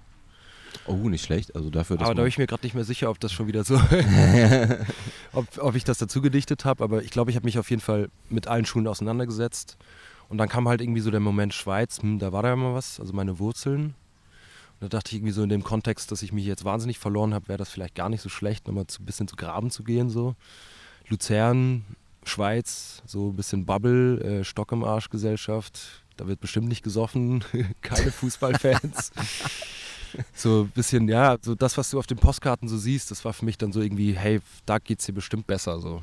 Oh, nicht schlecht. Also dafür, Aber da bin ich mir gerade nicht mehr sicher, ob das schon wieder so, ob, ob ich das dazu gedichtet habe. Aber ich glaube, ich habe mich auf jeden Fall mit allen Schulen auseinandergesetzt. Und dann kam halt irgendwie so der Moment Schweiz, hm, da war da ja mal was, also meine Wurzeln. Und da dachte ich irgendwie so in dem Kontext, dass ich mich jetzt wahnsinnig verloren habe, wäre das vielleicht gar nicht so schlecht, nochmal zu, ein bisschen zu graben zu gehen. So. Luzern, Schweiz, so ein bisschen Bubble, äh, Stock im Arsch Gesellschaft. Da wird bestimmt nicht gesoffen, keine Fußballfans. so ein bisschen, ja, so das, was du auf den Postkarten so siehst, das war für mich dann so irgendwie, hey, da geht's dir bestimmt besser. So.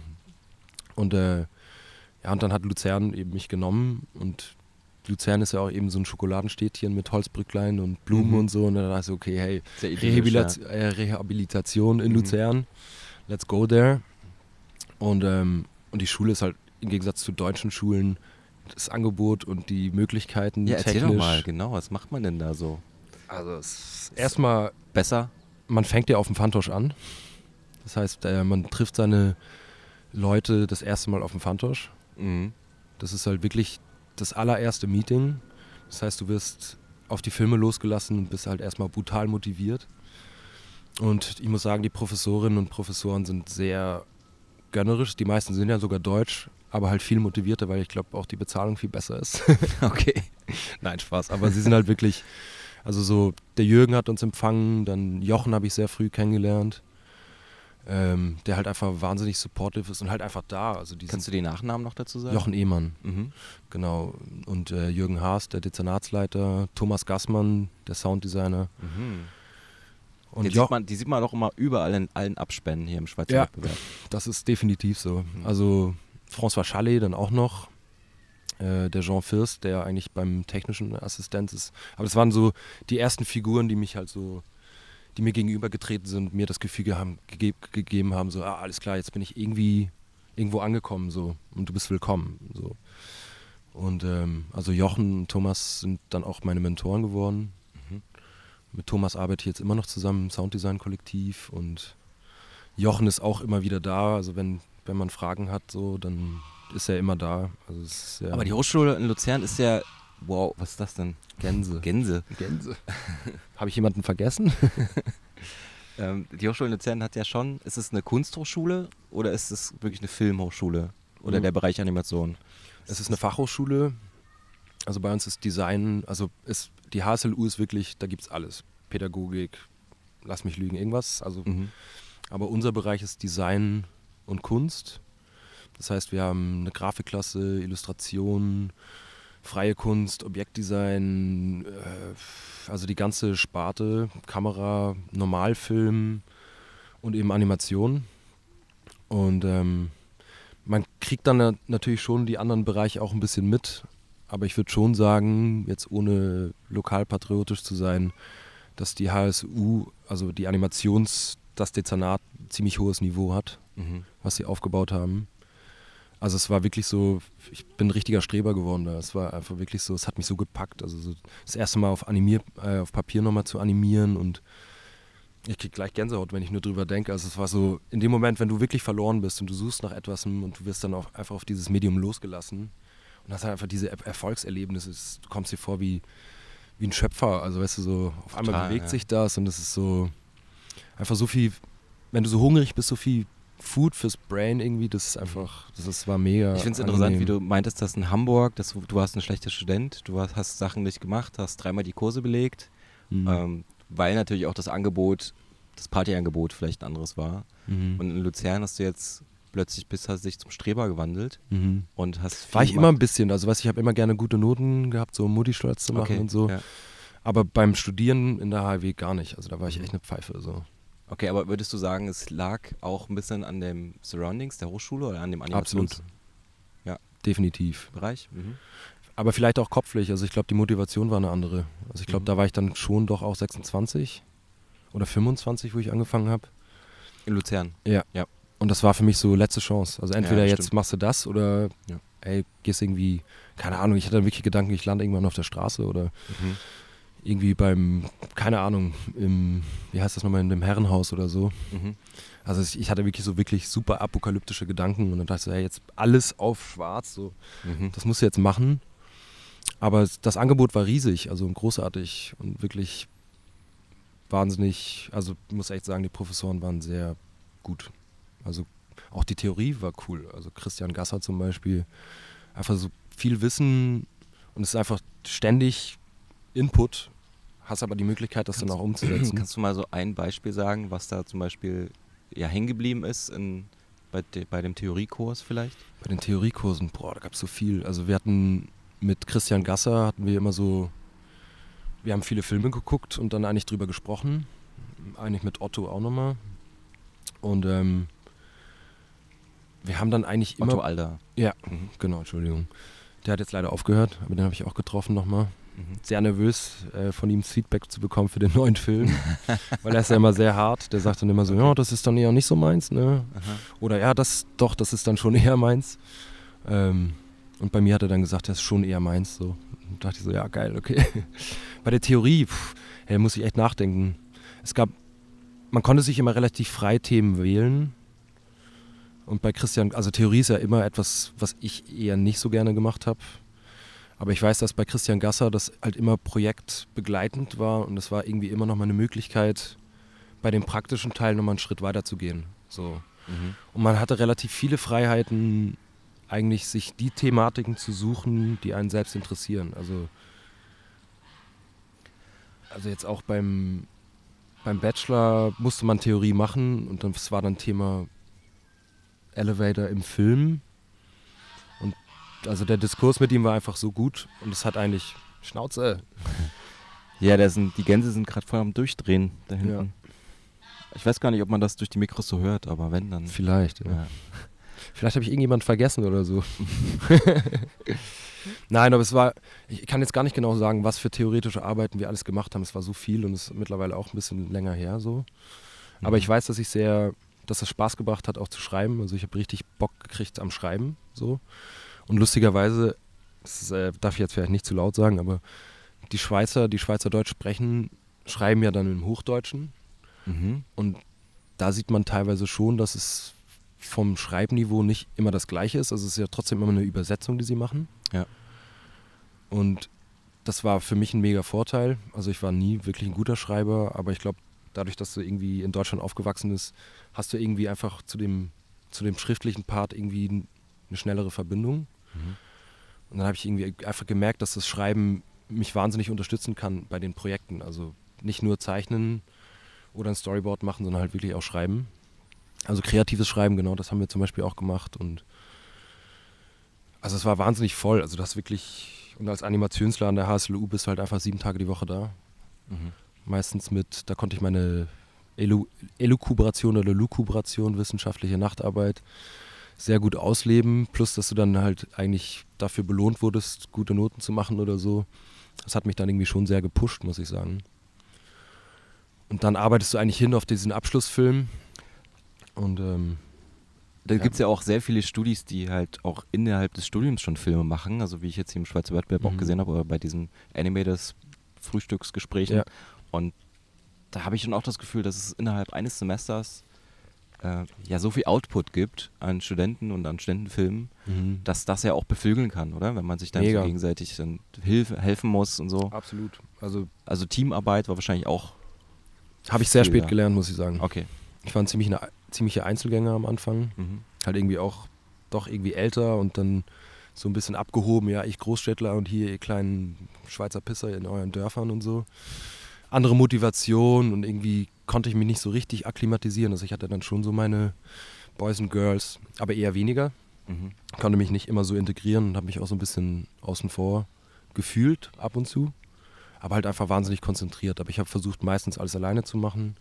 Und äh, ja, und dann hat Luzern eben mich genommen und Luzern ist ja auch eben so ein Schokoladenstädtchen mit Holzbrücklein und Blumen Mhm. und so. Und dann dachte ich, okay, hey, Sehr idyllisch, Rehabilit äh, Rehabilitation in Mhm. Luzern. Let's go there. Und, ähm, und die Schule ist halt im Gegensatz zu deutschen Schulen das Angebot und die Möglichkeiten Ja, erzähl technisch. doch mal, genau, was macht man denn da so? Also es ist erstmal, Besser? man fängt ja auf dem Fantosch an. Das heißt, äh, man trifft seine Leute das erste Mal auf dem Fantosch. Mhm. Das ist halt wirklich das allererste Meeting. Das heißt, du wirst auf die Filme losgelassen und bist halt erstmal brutal motiviert. Und ich muss sagen, die Professorinnen und Professoren sind sehr gönnerisch. Die meisten sind ja sogar deutsch, aber halt viel motivierter, weil ich glaube auch die Bezahlung viel besser ist. Okay. Nein, Spaß. Aber sie sind halt wirklich, also so, der Jürgen hat uns empfangen, dann Jochen habe ich sehr früh kennengelernt, ähm, der halt einfach wahnsinnig supportive ist und halt einfach da. Also die Kannst du die Nachnamen noch dazu sagen? Jochen Ehmann. Mhm. Genau. Und äh, Jürgen Haas, der Dezernatsleiter, Thomas Gassmann, der Sounddesigner. Mhm. Und Die, sieht man, die sieht man auch immer überall in allen Abspänen hier im Schweizer Ja. Wettbewerb. das ist definitiv so. Mhm. Also François Chalet dann auch noch. Äh, der Jean First, der eigentlich beim technischen Assistent ist. Aber das waren so die ersten Figuren, die mich halt so, die mir gegenübergetreten sind, mir das Gefühl haben, gege gegeben haben, so, ah, alles klar, jetzt bin ich irgendwie irgendwo angekommen so und du bist willkommen. So. Und ähm, also Jochen und Thomas sind dann auch meine Mentoren geworden. Mit Thomas arbeite ich jetzt immer noch zusammen im Sounddesign-Kollektiv und Jochen ist auch immer wieder da. Also wenn, wenn man Fragen hat, so, dann ist er immer da. Also es ist sehr Aber die Hochschule in Luzern ist ja. Wow, was ist das denn? Gänse. Gänse. Gänse. Habe ich jemanden vergessen? Ähm, die Hochschule in Luzern hat ja schon, ist es eine Kunsthochschule oder ist es wirklich eine Filmhochschule oder Mhm. der Bereich Animation? Es ist eine Fachhochschule. Also bei uns ist Design, also ist, die HSLU ist wirklich, da gibt es alles. Pädagogik, lass mich lügen, irgendwas. Also, Mhm. aber unser Bereich ist Design und Kunst. Das heißt, wir haben eine Grafikklasse, Illustration, freie Kunst, Objektdesign, äh, also die ganze Sparte, Kamera, Normalfilm und eben Animation. Und ähm, man kriegt dann na- natürlich schon die anderen Bereiche auch ein bisschen mit, aber ich würde schon sagen, jetzt ohne lokalpatriotisch zu sein, dass die HSU, also die Animations, das Dezernat, ziemlich hohes Niveau hat, Mhm. was sie aufgebaut haben. Also es war wirklich so, ich bin ein richtiger Streber geworden da. Es war einfach wirklich so, es hat mich so gepackt. Also so das erste Mal auf, Animier, äh, auf Papier nochmal zu animieren und ich krieg gleich Gänsehaut, wenn ich nur drüber denke. Also es war so, in dem Moment, wenn du wirklich verloren bist und du suchst nach etwas und du wirst dann auch einfach auf dieses Medium losgelassen und hast halt einfach diese Er- Erfolgserlebnisse. Du kommst dir vor wie, wie ein Schöpfer. Also weißt du, so auf einmal Total, bewegt ja. sich das und es ist so einfach so viel, wenn du so hungrig bist, so viel Food fürs Brain irgendwie, das ist einfach, das ist, war mega. Ich finde es interessant, wie du meintest, dass in Hamburg, dass du, du warst ein schlechter Student, du warst, hast Sachen nicht gemacht, hast dreimal die Kurse belegt, Mhm. ähm, weil natürlich auch das Angebot, das Partyangebot vielleicht ein anderes war. Mhm. Und in Luzern hast du jetzt plötzlich bist, hast dich zum Streber gewandelt Mhm. und hast War ich immer gemacht. ein bisschen, also weißt du, ich habe immer gerne gute Noten gehabt, so Mutti stolz zu machen okay, und so. Ja. Aber beim Studieren in der HW gar nicht. Also da war ich Mhm. echt eine Pfeife. So. Okay, aber würdest du sagen, es lag auch ein bisschen an dem Surroundings der Hochschule oder an dem Animationsbereich? Absolut. Definitiv. Mhm. Aber vielleicht auch kopflich. Also ich glaube, die Motivation war eine andere. Also ich glaube, Mhm. da war ich dann schon doch auch 26 oder 25, wo ich angefangen habe. In Luzern. Und das war für mich so letzte Chance. Also entweder das jetzt machst du das oder Ja. ey, gehst irgendwie, keine Ahnung, ich hatte dann wirklich Gedanken, ich lande irgendwann auf der Straße oder Mhm. irgendwie beim, keine Ahnung, im, wie heißt das nochmal, in dem Herrenhaus oder so. Mhm. Also ich, ich hatte wirklich so wirklich super apokalyptische Gedanken und dann dachte ich so, hey, jetzt alles auf schwarz, so, Mhm. das musst du jetzt machen. Aber das Angebot war riesig, also großartig und wirklich wahnsinnig, also ich muss echt sagen, die Professoren waren sehr gut. Also auch die Theorie war cool. Also Christian Gasser zum Beispiel, einfach so viel Wissen und es ist einfach ständig Input, hast aber die Möglichkeit, das dann auch umzusetzen. Kannst du mal so ein Beispiel sagen, was da zum Beispiel ja, hängen geblieben ist in, bei, de, bei dem Theoriekurs vielleicht? Bei den Theoriekursen, boah, da gab es so viel. Also wir hatten mit Christian Gasser hatten wir immer so, wir haben viele Filme geguckt und dann eigentlich drüber gesprochen. Eigentlich mit Otto auch nochmal. Und ähm, wir haben dann eigentlich immer. Otto Alder. Ja, Mhm. genau, Entschuldigung. Der hat jetzt leider aufgehört, aber den habe ich auch getroffen nochmal. Mhm. Sehr nervös, äh, von ihm Feedback zu bekommen für den neuen Film. weil er ist ja immer sehr hart. Der sagt dann immer so, ja, das ist dann eher nicht so meins, ne? Aha. Oder ja, das doch, das ist dann schon eher meins. Ähm, und bei mir hat er dann gesagt, das ist schon eher meins. So. Und dachte ich so, ja, geil, okay. bei der Theorie, pff, hey, muss ich echt nachdenken. Es gab, man konnte sich immer relativ frei Themen wählen. Und bei Christian, also Theorie ist ja immer etwas, was ich eher nicht so gerne gemacht habe. Aber ich weiß, dass bei Christian Gasser das halt immer projektbegleitend war und es war irgendwie immer noch mal eine Möglichkeit, bei dem praktischen Teil nochmal einen Schritt weiter zu gehen. So. Mhm. Und man hatte relativ viele Freiheiten, eigentlich sich die Thematiken zu suchen, die einen selbst interessieren. Also, also jetzt auch beim, beim Bachelor musste man Theorie machen und das war dann Thema Elevator im Film. Und also der Diskurs mit ihm war einfach so gut und es hat eigentlich Schnauze. Ja, da sind, die Gänse sind gerade voll am Durchdrehen da hinten. Ich weiß gar nicht, ob man das durch die Mikros so hört, aber wenn, dann. Vielleicht, ja. Ja. Vielleicht habe ich irgendjemand vergessen oder so. Nein, aber es war, ich kann jetzt gar nicht genau sagen, was für theoretische Arbeiten wir alles gemacht haben. Es war so viel und es ist mittlerweile auch ein bisschen länger her so. Aber Mhm. ich weiß, dass ich sehr, dass es Spaß gebracht hat, auch zu schreiben. Also ich habe richtig Bock gekriegt am Schreiben so. Und lustigerweise, das äh, darf ich jetzt vielleicht nicht zu laut sagen, aber die Schweizer, die Schweizer Deutsch sprechen, schreiben ja dann im Hochdeutschen. Mhm. Und da sieht man teilweise schon, dass es vom Schreibniveau nicht immer das gleiche ist. Also es ist ja trotzdem immer eine Übersetzung, die sie machen. Ja. Und das war für mich ein mega Vorteil. Also ich war nie wirklich ein guter Schreiber, aber ich glaube, dadurch, dass du irgendwie in Deutschland aufgewachsen bist, hast du irgendwie einfach zu dem, zu dem schriftlichen Part irgendwie eine schnellere Verbindung. Mhm. Und dann habe ich irgendwie einfach gemerkt, dass das Schreiben mich wahnsinnig unterstützen kann bei den Projekten. Also nicht nur zeichnen oder ein Storyboard machen, sondern halt wirklich auch schreiben. Also kreatives Schreiben, genau, das haben wir zum Beispiel auch gemacht. Und also es war wahnsinnig voll. Also das wirklich, und als Animationsladen der HSLU bist du halt einfach sieben Tage die Woche da. Mhm. Meistens mit, da konnte ich meine Elu Elukubration oder Lukubration, wissenschaftliche Nachtarbeit, sehr gut ausleben. Plus, dass du dann halt eigentlich dafür belohnt wurdest, gute Noten zu machen oder so. Das hat mich dann irgendwie schon sehr gepusht, muss ich sagen. Und dann arbeitest du eigentlich hin auf diesen Abschlussfilm. Und ähm, da ja. gibt es ja auch sehr viele Studis, die halt auch innerhalb des Studiums schon Filme machen. Also wie ich jetzt hier im Schweizer Wettbewerb mhm. auch gesehen habe, oder bei diesen Animators Frühstücksgesprächen. Ja. Und da habe ich schon auch das Gefühl, dass es innerhalb eines Semesters äh, ja so viel Output gibt an Studenten und an Studentenfilmen, mhm. dass das ja auch beflügeln kann, oder? Wenn man sich dann so gegenseitig dann hilf, helfen muss und so. Absolut. Also, also Teamarbeit war wahrscheinlich auch. Habe ich sehr spät da. gelernt, muss ich sagen. Okay. Ich war ein ziemlich eine, ziemlicher Einzelgänger am Anfang. Mhm. Halt irgendwie auch doch irgendwie älter und dann so ein bisschen abgehoben. Ja, ich Großstädtler und hier ihr kleinen Schweizer Pisser in euren Dörfern und so andere Motivation und irgendwie konnte ich mich nicht so richtig akklimatisieren. Also ich hatte dann schon so meine Boys and Girls, aber eher weniger. Mhm. Konnte mich nicht immer so integrieren und habe mich auch so ein bisschen außen vor gefühlt ab und zu. Aber halt einfach wahnsinnig konzentriert. Aber ich habe versucht, meistens alles alleine zu machen.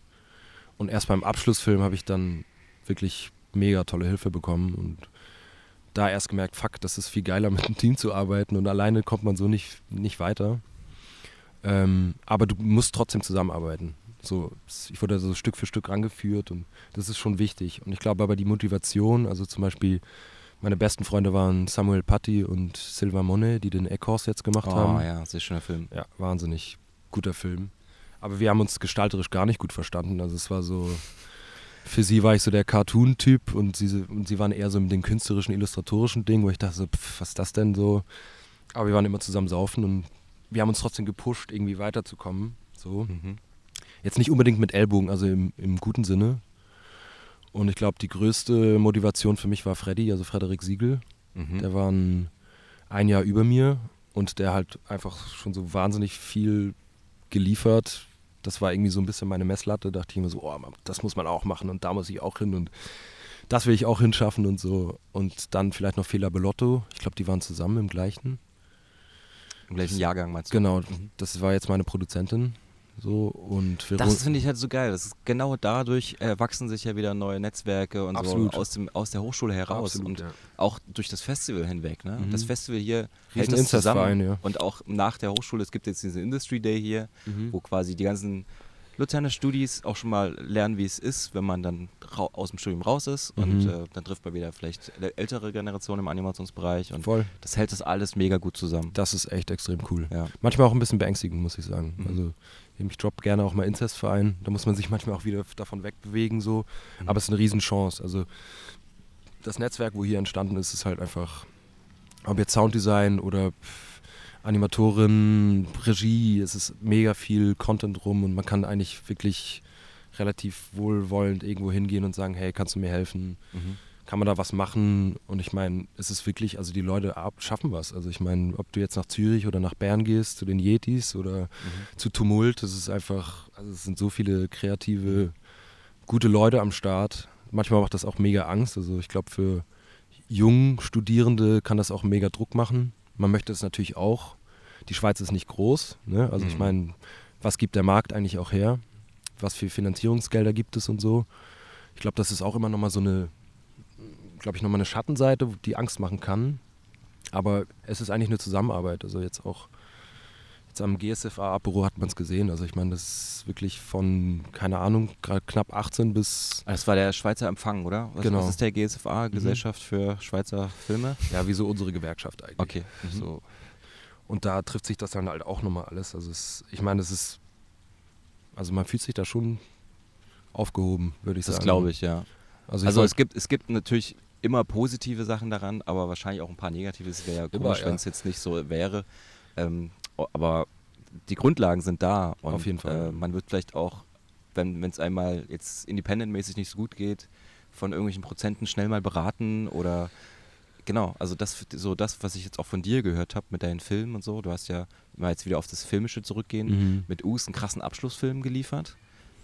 Und erst beim Abschlussfilm habe ich dann wirklich mega tolle Hilfe bekommen und da erst gemerkt, fuck, das ist viel geiler mit einem Team zu arbeiten und alleine kommt man so nicht, nicht weiter. Ähm, aber du musst trotzdem zusammenarbeiten. So, ich wurde so Stück für Stück rangeführt und das ist schon wichtig. Und ich glaube aber die Motivation, also zum Beispiel meine besten Freunde waren Samuel Patti und Silva Monet, die den Eckhorst jetzt gemacht oh, haben. Oh ja, sehr schöner Film. Ja, wahnsinnig guter Film. Aber wir haben uns gestalterisch gar nicht gut verstanden. Also es war so, für sie war ich so der Cartoon-Typ und sie, und sie waren eher so mit dem künstlerischen, illustratorischen Ding, wo ich dachte so, pff, was ist das denn so? Aber wir waren immer zusammen saufen und wir haben uns trotzdem gepusht, irgendwie weiterzukommen. So. Mhm. Jetzt nicht unbedingt mit Ellbogen, also im, im guten Sinne. Und ich glaube, die größte Motivation für mich war Freddy, also Frederik Siegel. Mhm. Der war ein, ein Jahr über mir und der halt einfach schon so wahnsinnig viel geliefert. Das war irgendwie so ein bisschen meine Messlatte. Da dachte ich mir so, oh, das muss man auch machen und da muss ich auch hin und das will ich auch hinschaffen und so. Und dann vielleicht noch Fela Belotto. Ich glaube, die waren zusammen im gleichen. Im gleichen Jahrgang meinst du? Genau, mhm. das war jetzt meine Produzentin. So, und das finde ich halt so geil. Das ist genau dadurch erwachsen sich ja wieder neue Netzwerke und Absolut. so aus, dem, aus der Hochschule heraus Absolut, und ja. auch durch das Festival hinweg. Ne? Mhm. Das Festival hier hält das zusammen ja. und auch nach der Hochschule, es gibt jetzt diesen Industry Day hier, mhm. wo quasi die ganzen Luzerner Studis auch schon mal lernen, wie es ist, wenn man dann aus dem Studium raus ist mhm. und äh, dann trifft man wieder vielleicht ältere Generationen im Animationsbereich und Voll. das hält das alles mega gut zusammen. Das ist echt extrem cool. Ja. Manchmal auch ein bisschen beängstigend, muss ich sagen. Mhm. Also ich droppe gerne auch mal Inzestverein, da muss man sich manchmal auch wieder davon wegbewegen so, mhm. aber es ist eine Riesenchance. Also das Netzwerk, wo hier entstanden ist, ist halt einfach, ob jetzt Sounddesign oder Animatorin, Regie, es ist mega viel Content rum und man kann eigentlich wirklich relativ wohlwollend irgendwo hingehen und sagen, hey, kannst du mir helfen? Mhm. Kann man da was machen? Und ich meine, es ist wirklich, also die Leute schaffen was. Also ich meine, ob du jetzt nach Zürich oder nach Bern gehst, zu den Yetis oder mhm. zu Tumult, das ist einfach, also es sind so viele kreative, gute Leute am Start. Manchmal macht das auch mega Angst. Also ich glaube, für jungen Studierende kann das auch mega Druck machen. Man möchte es natürlich auch. Die Schweiz ist nicht groß. Ne? Also mhm. ich meine, was gibt der Markt eigentlich auch her? Was für Finanzierungsgelder gibt es und so? Ich glaube, das ist auch immer nochmal so eine, glaube ich, nochmal eine Schattenseite, die Angst machen kann. Aber es ist eigentlich eine Zusammenarbeit. Also jetzt auch am GSFA-Büro hat man es gesehen. Also ich meine, das ist wirklich von, keine Ahnung, knapp 18 bis. Das war der Schweizer Empfang, oder? Was, genau. was ist der GSFA. Gesellschaft mhm. für Schweizer Filme? Ja, wie so unsere Gewerkschaft eigentlich. Okay. Mhm. So. Und da trifft sich das dann halt auch nochmal alles. Also es, ich meine, es ist, also man fühlt sich da schon aufgehoben, würde ich das sagen. Das glaube ich, ja. Also, also es, gibt, es gibt natürlich immer positive Sachen daran, aber wahrscheinlich auch ein paar negative. Es wäre ja komisch, ja. wenn es jetzt nicht so wäre. Ähm, aber die Grundlagen sind da. Und, Auf jeden Fall. Äh, man wird vielleicht auch wenn es einmal jetzt independentmäßig nicht so gut geht, von irgendwelchen Prozenten schnell mal beraten oder genau, also das so das, was ich jetzt auch von dir gehört habe mit deinen Filmen und so. Du hast ja mal jetzt wieder auf das Filmische zurückgehen, Mhm. mit Us einen krassen Abschlussfilm geliefert,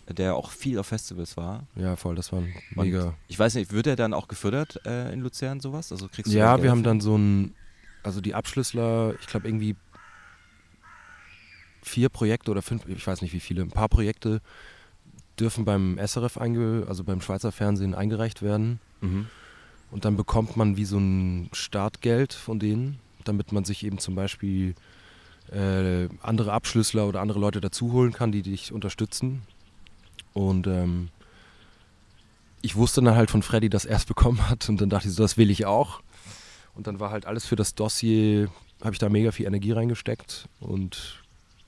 der auch viel auf Festivals war. Ja, voll, das war ein Und mega. Ich weiß nicht, wird er dann auch gefördert äh, in Luzern sowas? Also kriegst du Ja, wir haben dann so ein, also die Abschlüssler, ich glaube irgendwie vier Projekte oder fünf, ich weiß nicht wie viele, ein paar Projekte dürfen beim SRF, einge, also beim Schweizer Fernsehen eingereicht werden. Mhm. Und dann bekommt man wie so ein Startgeld von denen, damit man sich eben zum Beispiel äh, andere Abschlüssler oder andere Leute dazu holen kann, die dich unterstützen. Und ähm, ich wusste dann halt von Freddy, dass er es bekommen hat und dann dachte ich so, das will ich auch. Und dann war halt alles für das Dossier, habe ich da mega viel Energie reingesteckt und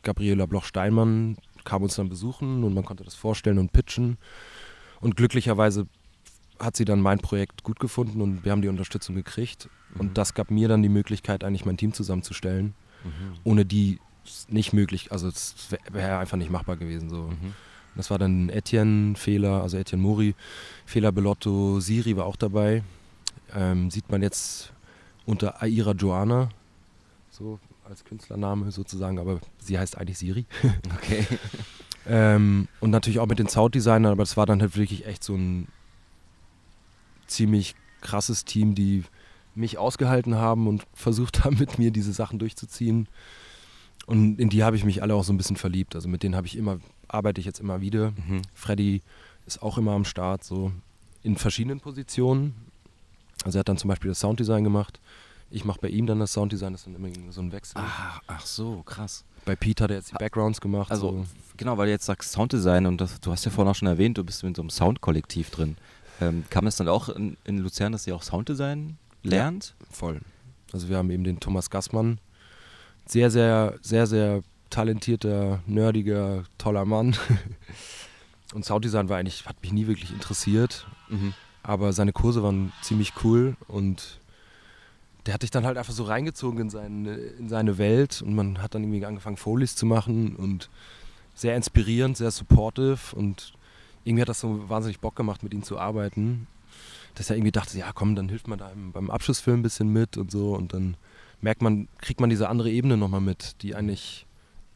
Gabriela Bloch-Steinmann kam uns dann besuchen und man konnte das vorstellen und pitchen. Und glücklicherweise hat sie dann mein Projekt gut gefunden und wir haben die Unterstützung gekriegt. Mhm. Und das gab mir dann die Möglichkeit, eigentlich mein Team zusammenzustellen. Mhm. Ohne die es nicht möglich, also es wäre wär einfach nicht machbar gewesen. So. Mhm. Das war dann Etienne Fehler, also Etienne Mori, Fehler Bellotto, Siri war auch dabei. Ähm, sieht man jetzt unter Aira Joana, so als Künstlername sozusagen, aber sie heißt eigentlich Siri. Okay. Ähm, und natürlich auch mit den Sounddesignern, aber das war dann halt wirklich echt so ein ziemlich krasses Team, die mich ausgehalten haben und versucht haben, mit mir diese Sachen durchzuziehen. Und in die habe ich mich alle auch so ein bisschen verliebt. Also mit denen habe ich immer, arbeite ich jetzt immer wieder. Mhm. Freddy ist auch immer am Start, so in verschiedenen Positionen. Also er hat dann zum Beispiel das Sounddesign gemacht. Ich mache bei ihm dann das Sounddesign, das ist dann immer so ein Wechsel. Ach, ach so, krass. Bei Pete hat er jetzt die Backgrounds gemacht. Also, so. genau, weil du jetzt sagst Sounddesign und das, du hast ja vorhin auch schon erwähnt, du bist in so einem Soundkollektiv drin. Ähm, kam es dann auch in, in Luzern, dass ihr auch Sounddesign lernt? Voll. Also wir haben eben den Thomas Gassmann. Sehr, sehr, sehr, sehr talentierter, nerdiger, toller Mann. Und Sounddesign war eigentlich, hat mich nie wirklich interessiert. Mhm. Aber seine Kurse waren ziemlich cool und der hat dich dann halt einfach so reingezogen in seine, in seine Welt und man hat dann irgendwie angefangen, Folies zu machen und sehr inspirierend, sehr supportive und irgendwie hat das so wahnsinnig Bock gemacht, mit ihm zu arbeiten. Dass er irgendwie dachte, ja komm, dann hilft man da im- beim Abschlussfilm ein bisschen mit und so und dann merkt man, kriegt man diese andere Ebene nochmal mit, die eigentlich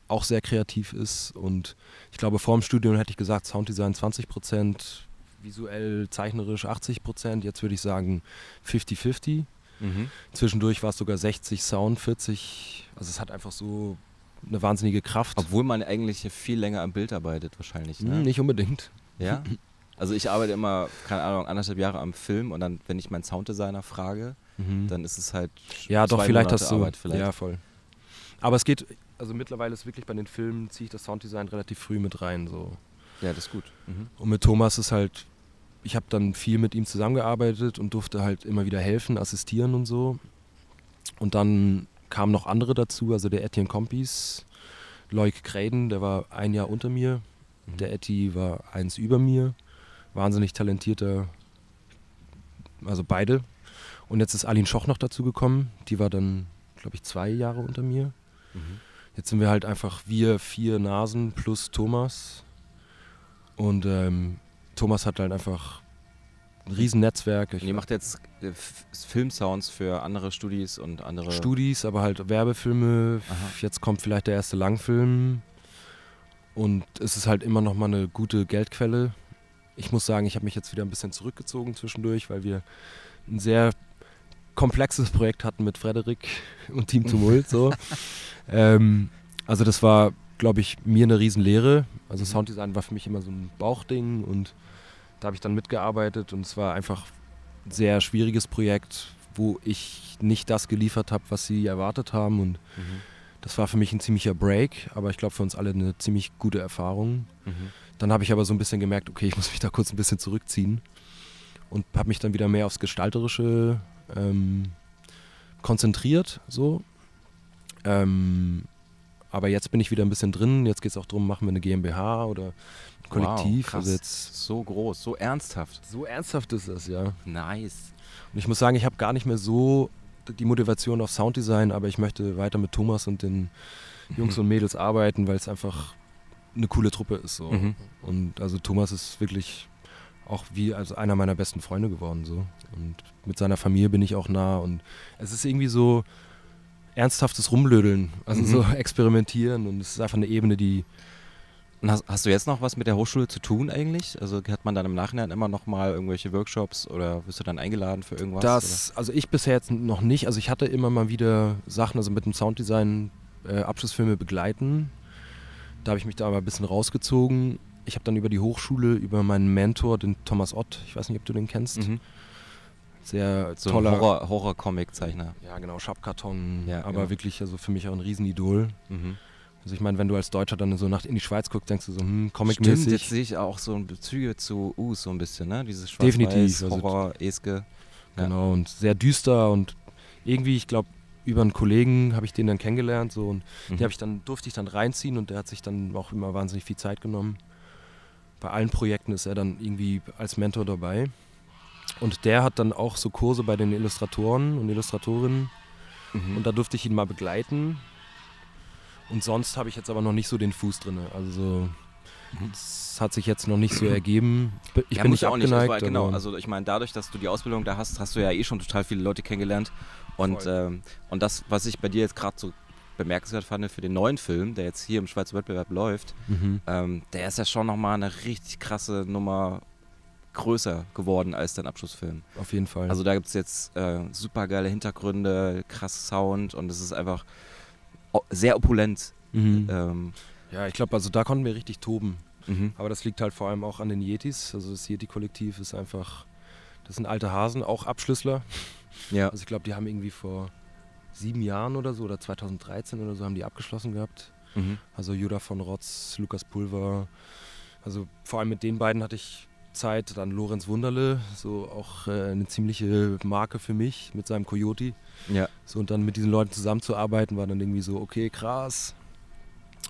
auch sehr kreativ ist und ich glaube, vor dem Studium hätte ich gesagt, Sounddesign 20 Prozent, visuell, zeichnerisch 80 Prozent, jetzt würde ich sagen 50-50. Mhm. Zwischendurch war es sogar 60 Sound, 40. Also es hat einfach so eine wahnsinnige Kraft. Obwohl man eigentlich viel länger am Bild arbeitet, wahrscheinlich. Ne? Hm, nicht unbedingt. Ja? Also ich arbeite immer, keine Ahnung, anderthalb Jahre am Film und dann, wenn ich meinen Sounddesigner frage, Mhm. dann ist es halt ja, doch, vielleicht Monate hast du. Arbeit vielleicht. Ja, voll. Aber es geht, also mittlerweile ist wirklich bei den Filmen, ziehe ich das Sounddesign relativ früh mit rein. So. ja, das ist gut. Mhm. Und mit Thomas ist halt, ich habe dann viel mit ihm zusammengearbeitet und durfte halt immer wieder helfen, assistieren und so. Und dann kamen noch andere dazu, also der Etienne Kompis, Loic Graden, der war ein Jahr unter mir. Mhm. Der Etty war eins über mir. Wahnsinnig talentierter, also beide. Und jetzt ist Aline Schoch noch dazu gekommen. Die war dann, glaube ich, zwei Jahre unter mir. Mhm. Jetzt sind wir halt einfach wir vier Nasen plus Thomas. Und ähm, Thomas hat halt einfach ein Riesennetzwerk. Ich Und ihr macht jetzt äh, Filmsounds für andere Studis und andere. Studis, aber halt Werbefilme. Aha. Jetzt kommt vielleicht der erste Langfilm. Und es ist halt immer noch mal eine gute Geldquelle. Ich muss sagen, ich habe mich jetzt wieder ein bisschen zurückgezogen zwischendurch, weil wir ein sehr komplexes Projekt hatten mit Frederik und Team Tumult. So. ähm, also das war, glaube ich, mir eine Riesenlehre. Also Mhm. Sounddesign war für mich immer so ein Bauchding und da habe ich dann mitgearbeitet und es war einfach ein sehr schwieriges Projekt, wo ich nicht das geliefert habe, was sie erwartet haben und Mhm. das war für mich ein ziemlicher Break, aber ich glaube für uns alle eine ziemlich gute Erfahrung. Mhm. Dann habe ich aber so ein bisschen gemerkt, okay, ich muss mich da kurz ein bisschen zurückziehen und habe mich dann wieder mehr aufs Gestalterische ähm, konzentriert, so. Ähm, aber jetzt bin ich wieder ein bisschen drin. Jetzt geht es auch darum, machen wir eine GmbH oder Kollektiv. Wow, krass. also jetzt So groß, so ernsthaft. so ernsthaft ist das, ja. Nice. Und ich muss sagen, ich habe gar nicht mehr so die Motivation auf Sounddesign, aber ich möchte weiter mit Thomas und den Jungs und Mädels arbeiten, weil es einfach eine coole Truppe ist. So. Mhm. Und also Thomas ist wirklich auch wie also einer meiner besten Freunde geworden. So. Und mit seiner Familie bin ich auch nah. Und es ist irgendwie so ernsthaftes Rumblödeln, also Mhm. so experimentieren. Und es ist einfach eine Ebene, die Und hast, hast du jetzt noch was mit der Hochschule zu tun eigentlich? Also hat man dann im Nachhinein immer noch mal irgendwelche Workshops oder wirst du dann eingeladen für irgendwas? Das, also ich bisher jetzt noch nicht. Also ich hatte immer mal wieder Sachen, also mit dem Sounddesign äh, Abschlussfilme begleiten. Da habe ich mich da aber ein bisschen rausgezogen. Ich habe dann über die Hochschule, über meinen Mentor, den Thomas Ott, ich weiß nicht, ob du den kennst, oder? Mhm. sehr So toller, ein Horror- Horror-Comic-Zeichner. ja genau, Schabkarton, Ja, aber genau. wirklich also für mich auch ein Riesenidol. Mhm. Also ich meine, wenn du als Deutscher dann so nach in die Schweiz guckst, denkst du so, hm, Stimmt, jetzt Comic-mäßig. sehe ich auch so Bezüge zu Us so ein bisschen, ne? Dieses Definitiv, Schwarz-Weiß, also- Horror, Eske. Ja. Genau, und sehr düster und irgendwie, ich glaube, über einen Kollegen habe ich den dann kennengelernt so und Mhm. Den habe ich dann, durfte ich dann reinziehen und der hat sich dann auch immer wahnsinnig viel Zeit genommen. Bei allen Projekten ist er dann irgendwie als Mentor dabei. Und der hat dann auch so Kurse bei den Illustratoren und Illustratorinnen. Mhm. Und da durfte ich ihn mal begleiten. Und sonst habe ich jetzt aber noch nicht so den Fuß drin. Also so, Mhm. es hat sich jetzt noch nicht so ergeben. Ich ja, bin nicht auch nicht. abgeneigt. Das war, genau, also ich meine, dadurch, dass du die Ausbildung da hast, hast du ja eh schon total viele Leute kennengelernt. Und, ähm, und das, was ich bei dir jetzt gerade so bemerkenswert fand für den neuen Film, der jetzt hier im Schweizer Wettbewerb läuft, Mhm. ähm, der ist ja schon nochmal eine richtig krasse Nummer größer geworden als dein Abschlussfilm. Auf jeden Fall. Also da gibt es jetzt äh, super geile Hintergründe, krass Sound und es ist einfach sehr opulent. mhm. Ähm, ja, ich glaube, also da konnten wir richtig toben. mhm. Aber das liegt halt vor allem auch an den Yetis. Also das Yeti-Kollektiv ist einfach, das sind alte Hasen, auch Abschlüssler. Ja. Also ich glaube, die haben irgendwie vor sieben Jahren oder so oder 2013 oder so haben die abgeschlossen gehabt. Mhm. Also Judah von Rotz, Lukas Pulver. Also vor allem mit den beiden hatte ich Zeit. Dann Lorenz Wunderle, so auch äh, eine ziemliche Marke für mich mit seinem Coyote. Ja. So und dann mit diesen Leuten zusammenzuarbeiten, war dann irgendwie so, okay, krass.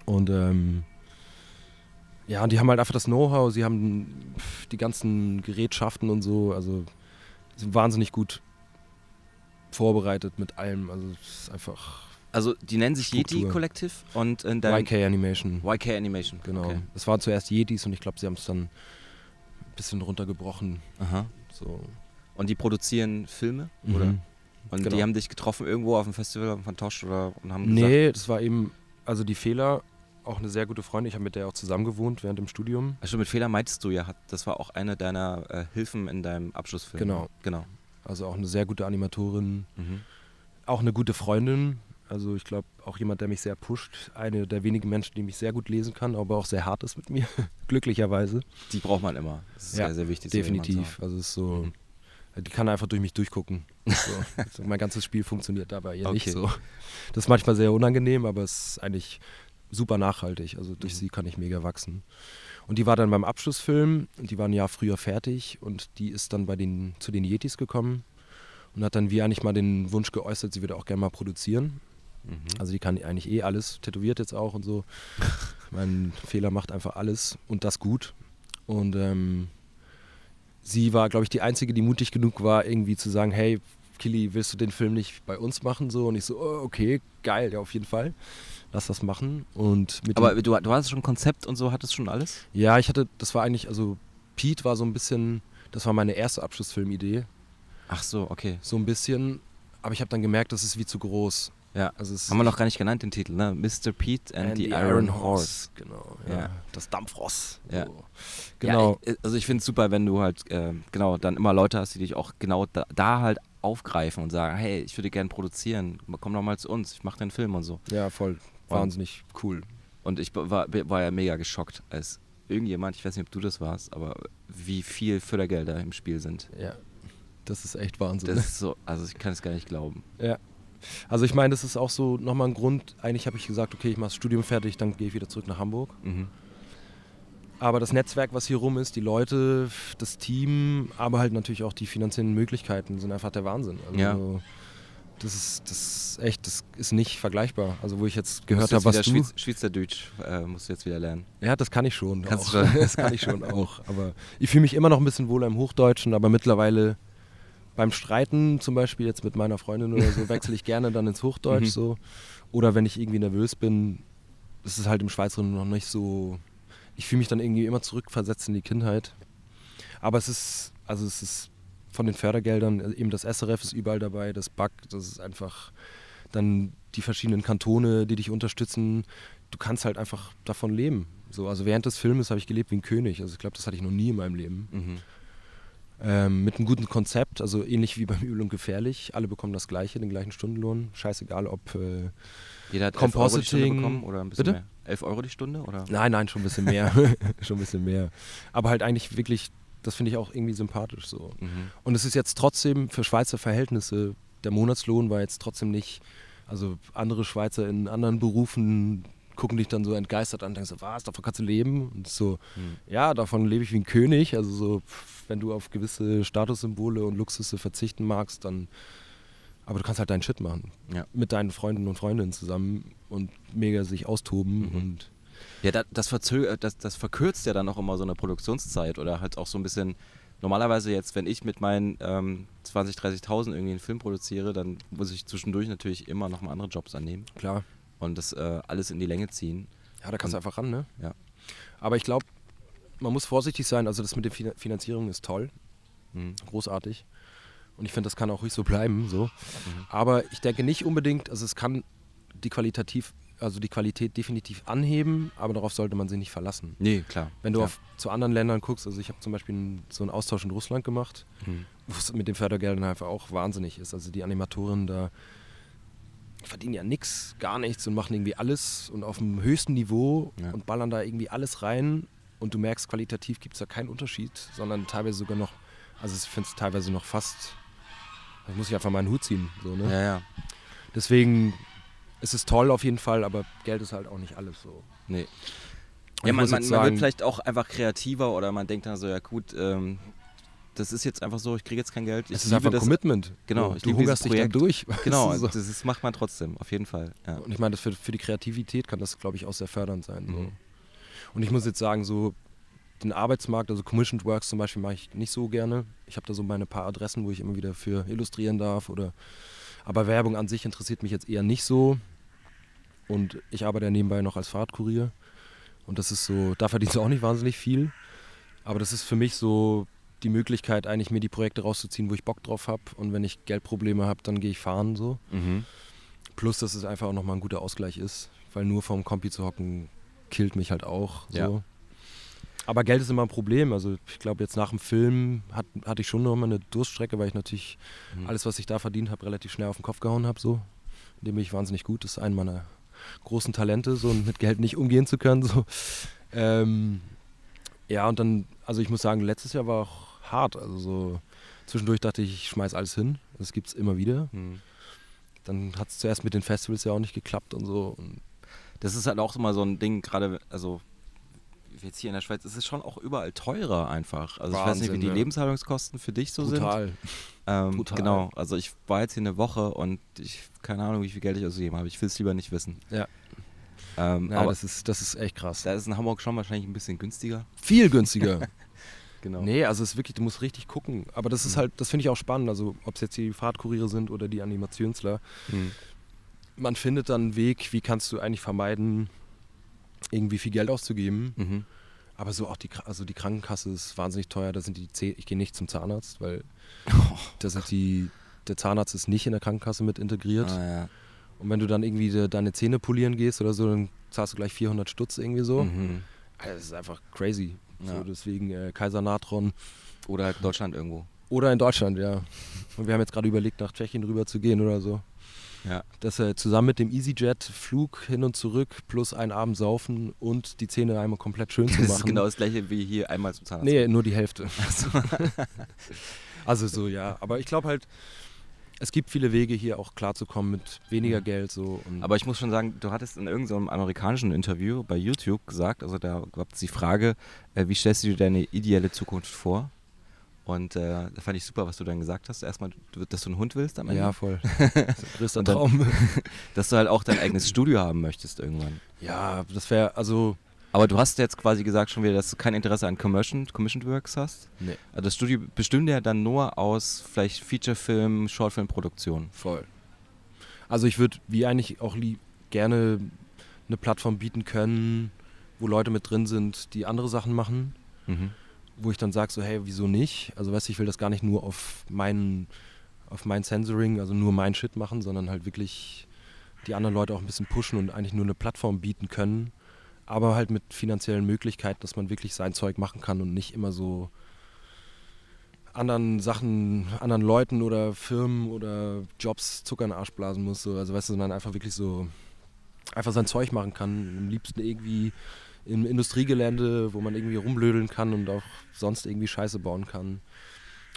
Und ähm, ja, und die haben halt einfach das Know-how, sie haben die ganzen Gerätschaften und so, also sind wahnsinnig gut vorbereitet mit allem. Also es ist einfach Also die nennen sich Struktur. Yeti Kollektiv und in deinem YK Animation. YK Animation. Genau. Okay. Das waren zuerst Yetis und ich glaube, sie haben es dann bisschen runtergebrochen. Aha. So. Und die produzieren Filme, oder? Mhm. Und Genau. die haben dich getroffen irgendwo auf dem Festival von Tosch oder und haben gesagt, Nee, das war eben, also die Fehler, auch eine sehr gute Freundin. Ich habe mit der auch zusammen gewohnt während dem Studium. also mit Fehler meintest du ja, das war auch eine deiner äh, Hilfen in deinem Abschlussfilm. Genau. Genau. Also auch eine sehr gute Animatorin, Mhm. auch eine gute Freundin. Also ich glaube auch jemand, der mich sehr pusht. Eine der wenigen Menschen, die mich sehr gut lesen kann, aber auch sehr hart ist mit mir. Glücklicherweise. Die braucht man immer. Das ist Ja, sehr, sehr wichtig. so Definitiv. haben. Also es ist so. Mhm. Die kann einfach durch mich durchgucken. So. Mein ganzes Spiel funktioniert dabei ja nicht Okay. so. Das ist manchmal sehr unangenehm, aber es ist eigentlich super nachhaltig. Also durch Mhm. sie kann ich mega wachsen. Und die war dann beim Abschlussfilm die war ein Jahr früher fertig und die ist dann bei den, zu den Yetis gekommen und hat dann wie eigentlich mal den Wunsch geäußert, sie würde auch gerne mal produzieren. Mhm. Also die kann eigentlich eh alles, tätowiert jetzt auch und so. mein Fehler macht einfach alles und das gut. Und ähm, sie war, glaube ich, die Einzige, die mutig genug war, irgendwie zu sagen, hey, Kili, willst du den Film nicht bei uns machen? So, und ich so, oh, okay, geil, ja, auf jeden Fall. Lass das machen. Und mit Aber du, du hattest schon ein Konzept und so, hattest schon alles? ja, ich hatte, das war eigentlich, also Pete war so ein bisschen, das war meine erste Abschlussfilmidee, Ach so, okay. so ein bisschen. Aber ich habe dann gemerkt, das ist wie zu groß. Ja. Also Haben wir noch gar nicht genannt, den Titel, ne? Mr. Pete and, the, Iron, Horse. Genau, Ja. ja. Das Dampfross. Ja. So. Genau. Ja, also ich finde es super, wenn du halt, äh, genau, dann immer Leute hast, die dich auch genau da, da halt aufgreifen und sagen, hey, ich würde gerne produzieren, komm doch mal zu uns, ich mache den Film und so. Ja, voll. Wahnsinnig cool. Und ich war, war ja mega geschockt, als irgendjemand, ich weiß nicht, ob du das warst, aber wie viel Fördergelder im Spiel sind. Ja. Das ist echt Wahnsinn. Das ist so, also ich kann es gar nicht glauben. ja. Also ich meine, das ist auch so nochmal ein Grund. Eigentlich habe ich gesagt, okay, ich mache das Studium fertig, dann gehe ich wieder zurück nach Hamburg. Mhm. Aber das Netzwerk, was hier rum ist, die Leute, das Team, aber halt natürlich auch die finanziellen Möglichkeiten sind einfach der Wahnsinn. Also Ja. das ist, das ist echt, das ist nicht vergleichbar. Also wo ich jetzt gehört habe, was du... Schweiz, Schweizerdeutsch äh, musst du jetzt wieder lernen. Ja, das kann ich schon. Kannst auch. du schon. Das kann ich schon auch. Aber ich fühle mich immer noch ein bisschen wohler im Hochdeutschen, aber mittlerweile beim Streiten, zum Beispiel jetzt mit meiner Freundin oder so, wechsle ich gerne dann ins Hochdeutsch Mhm. so. Oder wenn ich irgendwie nervös bin, ist es halt im Schweizerischen noch nicht so ich fühle mich dann irgendwie immer zurückversetzt in die Kindheit. Aber es ist, also es ist von den Fördergeldern, äh, eben das SRF ist überall dabei, das BAC, das ist einfach dann die verschiedenen Kantone, die dich unterstützen. Du kannst halt einfach davon leben. So, also während des Filmes habe ich gelebt wie ein König. Also ich glaube, das hatte ich noch nie in meinem Leben. Mhm. Ähm, mit einem guten Konzept, also ähnlich wie beim Übel und Gefährlich. Alle bekommen das gleiche, den gleichen Stundenlohn. Scheißegal, ob äh, Jeder hat 11 Euro die Stunde Compositing- bekommen oder ein bisschen Bitte? mehr? 11 Euro die Stunde? Oder? Nein, nein, schon ein bisschen mehr. schon ein bisschen mehr. Aber halt eigentlich wirklich, das finde ich auch irgendwie sympathisch so. Mhm. Und es ist jetzt trotzdem für Schweizer Verhältnisse, der Monatslohn war jetzt trotzdem nicht, also andere Schweizer in anderen Berufen gucken dich dann so entgeistert an und denken so, was, davon kannst du leben? Und so, Mhm. ja, davon lebe ich wie ein König. Also so, wenn du auf gewisse Statussymbole und Luxusse verzichten magst, dann, aber du kannst halt deinen Shit machen. Ja. Mit deinen Freunden und Freundinnen zusammen und mega sich austoben Mhm. und Ja, da, das, verzö äh, das, das verkürzt ja dann auch immer so eine Produktionszeit oder halt auch so ein bisschen. Normalerweise jetzt, wenn ich mit meinen ähm, 20.000, 30.000 irgendwie einen Film produziere, dann muss ich zwischendurch natürlich immer noch mal andere Jobs annehmen klar, und das äh, alles in die Länge ziehen. Ja, da kannst du einfach ran, ne? Ja. Aber ich glaube, man muss vorsichtig sein. Also das mit der Fin- Finanzierung ist toll, Mhm. großartig. Und ich finde, das kann auch ruhig so bleiben. So. Mhm. Aber ich denke nicht unbedingt, also es kann die qualitativ, also die Qualität definitiv anheben, aber darauf sollte man sich nicht verlassen. Nee, klar. Wenn du ja. auf, zu anderen Ländern guckst, also ich habe zum Beispiel so einen Austausch in Russland gemacht, Mhm. wo es mit den Fördergeldern einfach auch wahnsinnig ist. Also die Animatoren da verdienen ja nichts, gar nichts und machen irgendwie alles und auf dem höchsten Niveau Ja. und ballern da irgendwie alles rein und du merkst, qualitativ gibt es da keinen Unterschied, sondern teilweise sogar noch, also ich finde es teilweise noch fast, da muss ich einfach meinen Hut ziehen. So, ne? Ja, ja. Deswegen ist es toll auf jeden Fall, aber Geld ist halt auch nicht alles so. Nee. Und Ja, man, man, man sagen- wird vielleicht auch einfach kreativer oder man denkt dann so, ja gut, ähm, das ist jetzt einfach so, ich kriege jetzt kein Geld. Ich Es ist einfach ein das, Commitment. Genau, ich du liebe hungerst dich da Projekt. durch. Genau, du, so. das, das macht man trotzdem, auf jeden Fall. Ja. Und ich meine, das für, für die Kreativität kann das, glaube ich, auch sehr fördernd sein. So. Mhm. Und ich muss jetzt sagen, so den Arbeitsmarkt, also Commissioned Works zum Beispiel, mache ich nicht so gerne. Ich habe da so meine paar Adressen, wo ich immer wieder für illustrieren darf. Oder aber Werbung an sich interessiert mich jetzt eher nicht so. Und ich arbeite ja nebenbei noch als Fahrradkurier. Und das ist so, da verdienst du auch nicht wahnsinnig viel. Aber das ist für mich so die Möglichkeit, eigentlich mir die Projekte rauszuziehen, wo ich Bock drauf habe. Und wenn ich Geldprobleme habe, dann gehe ich fahren so. Mhm. Plus, dass es einfach auch nochmal ein guter Ausgleich ist, weil nur vorm Kompi zu hocken, killt mich halt auch. So. Ja. Aber Geld ist immer ein Problem. Also ich glaube, jetzt nach dem Film hat, hatte ich schon nochmal eine Durststrecke, weil ich natürlich Mhm. alles, was ich da verdient habe, relativ schnell auf den Kopf gehauen habe. So. In dem bin ich wahnsinnig gut. Das ist ein meiner großen Talente, so mit Geld nicht umgehen zu können. So. Ähm, ja, und dann, also ich muss sagen, letztes Jahr war auch hart. Also so zwischendurch dachte ich, ich schmeiß alles hin. Das gibt es immer wieder. Mhm. Dann hat es zuerst mit den Festivals ja auch nicht geklappt und so. Und Das ist halt auch immer so ein Ding, gerade, also jetzt hier in der Schweiz ist es schon auch überall teurer einfach. Also ich weiß nicht, wie Wahnsinn, die ja. Lebenshaltungskosten für dich so sind. brutal. Ähm, Brutal. Genau, also ich war jetzt hier eine Woche und ich keine Ahnung, wie viel Geld ich ausgegeben habe. Ich will es lieber nicht wissen. Ja. Ähm, Ja, aber das ist, das ist echt krass. da ist in Hamburg schon wahrscheinlich ein bisschen günstiger. Viel günstiger. Genau. nee, also es ist wirklich, du musst richtig gucken. Aber das ist Mhm. halt, das finde ich auch spannend. Also ob es jetzt die Fahrtkuriere sind oder die Animationsler. Mhm. Man findet dann einen Weg, wie kannst du eigentlich vermeiden, irgendwie viel Geld auszugeben. Mhm. Aber so auch die, also die Krankenkasse ist wahnsinnig teuer. Da sind die Zäh ich gehe nicht zum Zahnarzt, weil Oh, da sind die, der Zahnarzt ist nicht in der Krankenkasse mit integriert. Ah, ja. Und wenn du dann irgendwie de, deine Zähne polieren gehst oder so, dann zahlst du gleich 400 Stutz irgendwie so. Mhm. Also Das ist einfach crazy. Ja. So, deswegen äh, Kaiser Natron. Oder halt Deutschland irgendwo. Oder in Deutschland, ja. Und wir haben jetzt gerade überlegt, nach Tschechien rüber zu gehen oder so. Ja. Dass er zusammen mit dem EasyJet Flug hin und zurück plus einen Abend saufen und die Zähne einmal komplett schön zu Das machen. ist genau das gleiche wie hier einmal zum Zahnarzt. Nee, nur die Hälfte. Achso. Also so, ja. Aber ich glaube halt, es gibt viele Wege hier auch klarzukommen mit weniger Mhm. Geld so. Aber ich muss schon sagen, du hattest in irgendeinem amerikanischen Interview bei YouTube gesagt, also da gab es die Frage, äh, wie stellst du dir deine ideelle Zukunft vor? Und äh, da fand ich super, was du dann gesagt hast. Erstmal, dass du einen Hund willst am Ende. ja, voll. Das ist Traum. Dass du halt auch dein eigenes Studio haben möchtest irgendwann. Ja, das wäre, also, Aber du hast jetzt quasi gesagt schon wieder, dass du kein Interesse an Commission, Commissioned Works hast. nee, Also das Studio bestünde ja dann nur aus vielleicht Featurefilm, Shortfilmproduktion. voll. Also ich würde, wie eigentlich auch lieb, gerne eine Plattform bieten können, wo Leute mit drin sind, die andere Sachen machen, Mhm. wo ich dann sage so, hey, wieso nicht? Also weißt du, ich will das gar nicht nur auf meinen, auf mein Censoring, also nur mein Shit machen, sondern halt wirklich die anderen Leute auch ein bisschen pushen und eigentlich nur eine Plattform bieten können, aber halt mit finanziellen Möglichkeiten, dass man wirklich sein Zeug machen kann und nicht immer so anderen Sachen, anderen Leuten oder Firmen oder Jobs Zucker in den Arsch blasen muss. So. Also weißt du, sondern einfach wirklich so einfach sein Zeug machen kann. Am liebsten irgendwie im Industriegelände, wo man irgendwie rumblödeln kann und auch sonst irgendwie Scheiße bauen kann.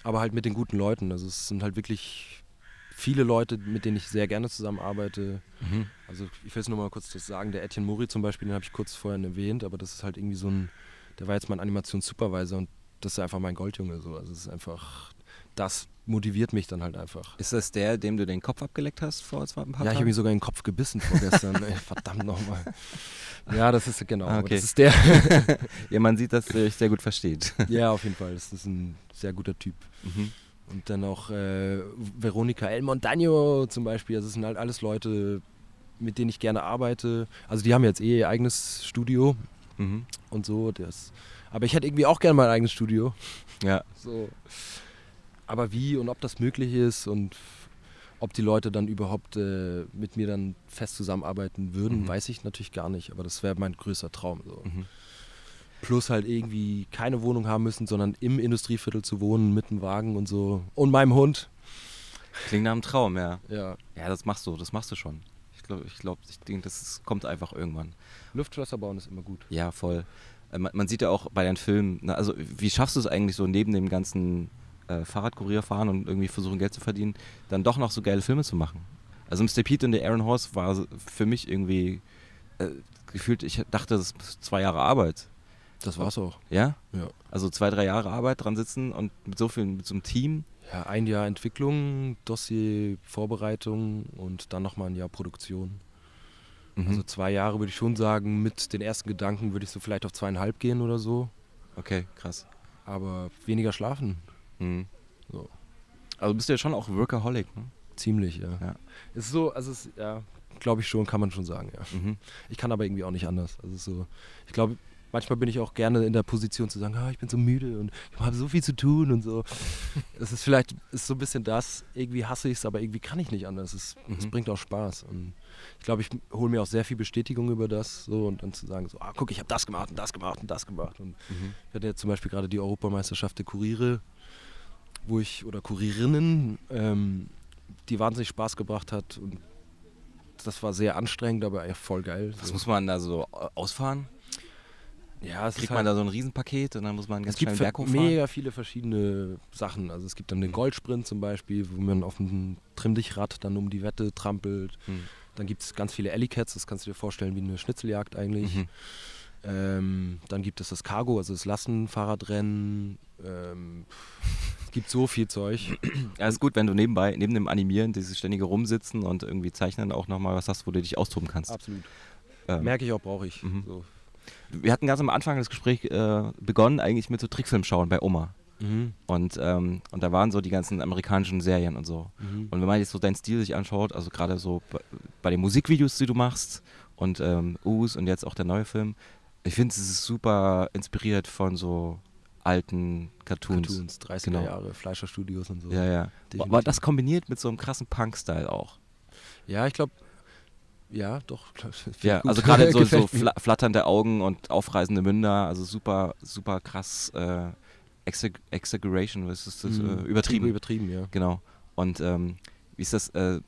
Aber halt mit den guten Leuten. Also es sind halt wirklich viele Leute, mit denen ich sehr gerne zusammenarbeite. Mhm. Also ich will es nur mal kurz das sagen, der Etienne Mori zum Beispiel, den habe ich kurz vorhin erwähnt, aber das ist halt irgendwie so ein, der war jetzt mein Animationssupervisor und das ist einfach mein Goldjunge so. Also es ist einfach, das motiviert mich dann halt einfach. Ist das der, dem du den Kopf abgeleckt hast vor zwei paar Ja, ich habe mir sogar in den Kopf gebissen vorgestern. Ey, verdammt nochmal. Ja, das ist genau. Ah, aber okay. Das ist der. ja, man sieht, dass er dich sehr gut versteht. ja, auf jeden Fall. Das ist ein sehr guter Typ. Mhm. Und dann auch äh, Veronica El Montaño zum Beispiel. Also Das sind halt alles Leute, mit denen ich gerne arbeite. Also die haben jetzt eh ihr eigenes Studio Mhm. und so. Das. Aber ich hätte irgendwie auch gerne mein eigenes Studio. Ja. So. Aber wie und ob das möglich ist und ob die Leute dann überhaupt äh, mit mir dann fest zusammenarbeiten würden, Mhm. weiß ich natürlich gar nicht. Aber das wäre mein größter Traum. So. Mhm. Plus halt irgendwie keine Wohnung haben müssen, sondern im Industrieviertel zu wohnen, mit einem Wagen und so. Und meinem Hund. Klingt nach einem Traum, ja. Ja. Ja, das machst du, das machst du schon. Ich glaube, ich, glaub, ich denke, das ist, kommt einfach irgendwann. Luftschlösser bauen ist immer gut. Ja, voll. Äh, Man, man sieht ja auch bei deinen Filmen, na, also wie schaffst du es eigentlich so neben dem ganzen äh, Fahrradkurier fahren und irgendwie versuchen Geld zu verdienen, dann doch noch so geile Filme zu machen? Also Mr. Pete und der Aaron Horse war für mich irgendwie äh, gefühlt, ich dachte, das ist zwei Jahre Arbeit. Das war's auch. Ja? Ja. Also zwei, drei Jahre Arbeit dran sitzen und mit so viel, mit so einem Team. Ja, ein Jahr Entwicklung, Dossier, Vorbereitung und dann nochmal ein Jahr Produktion. Mhm. Also zwei Jahre würde ich schon sagen. Mit den ersten Gedanken würde ich so vielleicht auf zweieinhalb gehen oder so. okay, krass. Aber weniger schlafen. Mhm. So. Also bist du ja schon auch Workaholic, ne? Ziemlich, ja. Ja. Es ist so, also es, ja, glaube ich schon, kann man schon sagen, ja. Mhm. Ich kann aber irgendwie auch nicht anders. Also ist so, ich glaube, manchmal bin ich auch gerne in der Position zu sagen, ah, ich bin so müde und ich habe so viel zu tun und so. Es ist vielleicht ist so ein bisschen das, irgendwie hasse ich es, aber irgendwie kann ich nicht anders. Es, es Mhm. bringt auch Spaß. Und ich glaube, ich hole mir auch sehr viel Bestätigung über das so und dann zu sagen, so, ah, guck, ich habe das gemacht und das gemacht und das gemacht. Und Mhm. ich hatte jetzt zum Beispiel gerade die Europameisterschaft der Kuriere, wo ich, oder Kurierinnen, ähm, die wahnsinnig Spaß gebracht hat und das war sehr anstrengend, aber voll geil. Was So. muss man da so ausfahren? Ja, es Kriegt man halt, da so ein Riesenpaket und dann muss man ganz es gibt schnell Berg hochfahren? mega viele verschiedene Sachen. Also es gibt dann den Goldsprint zum Beispiel, wo man auf dem Trimm-Dich-Rad dann um die Wette trampelt. Mhm. Dann gibt es ganz viele Alley-Cats, das kannst du dir vorstellen wie eine Schnitzeljagd eigentlich. Mhm. Ähm, dann gibt es das Cargo, also das Lastenfahrradrennen. Ähm, es gibt so viel Zeug. Ja, ist gut, wenn du nebenbei, neben dem Animieren, dieses ständige Rumsitzen und irgendwie Zeichnen auch nochmal was hast, wo du dich austoben kannst. Absolut. Ähm, Merke ich auch, brauche ich. Mhm. So. Wir hatten ganz am Anfang das Gespräch äh, begonnen, eigentlich mit so Trickfilm schauen bei Oma. Mhm. Und, ähm, und da waren so die ganzen amerikanischen Serien und so. Mhm. Und wenn man jetzt so deinen Stil sich anschaut, also gerade so bei, bei den Musikvideos, die du machst und ähm, Us und jetzt auch der neue Film, ich finde, es ist super inspiriert von so alten Cartoons. Cartoons, 30er Genau. Jahre, Fleischerstudios und so. Ja, ja. Definitiv. Aber das kombiniert mit so einem krassen Punk-Style auch. Ja, ich glaube, ja, doch. Ja, gut. also gerade so, so flatternde Augen und aufreißende Münder, also super, super krass äh, Exag Exaggeration, was ist das? Mhm. Äh, übertrieben. Übertrieben, ja. Genau. Und ähm, wie ist das? Äh,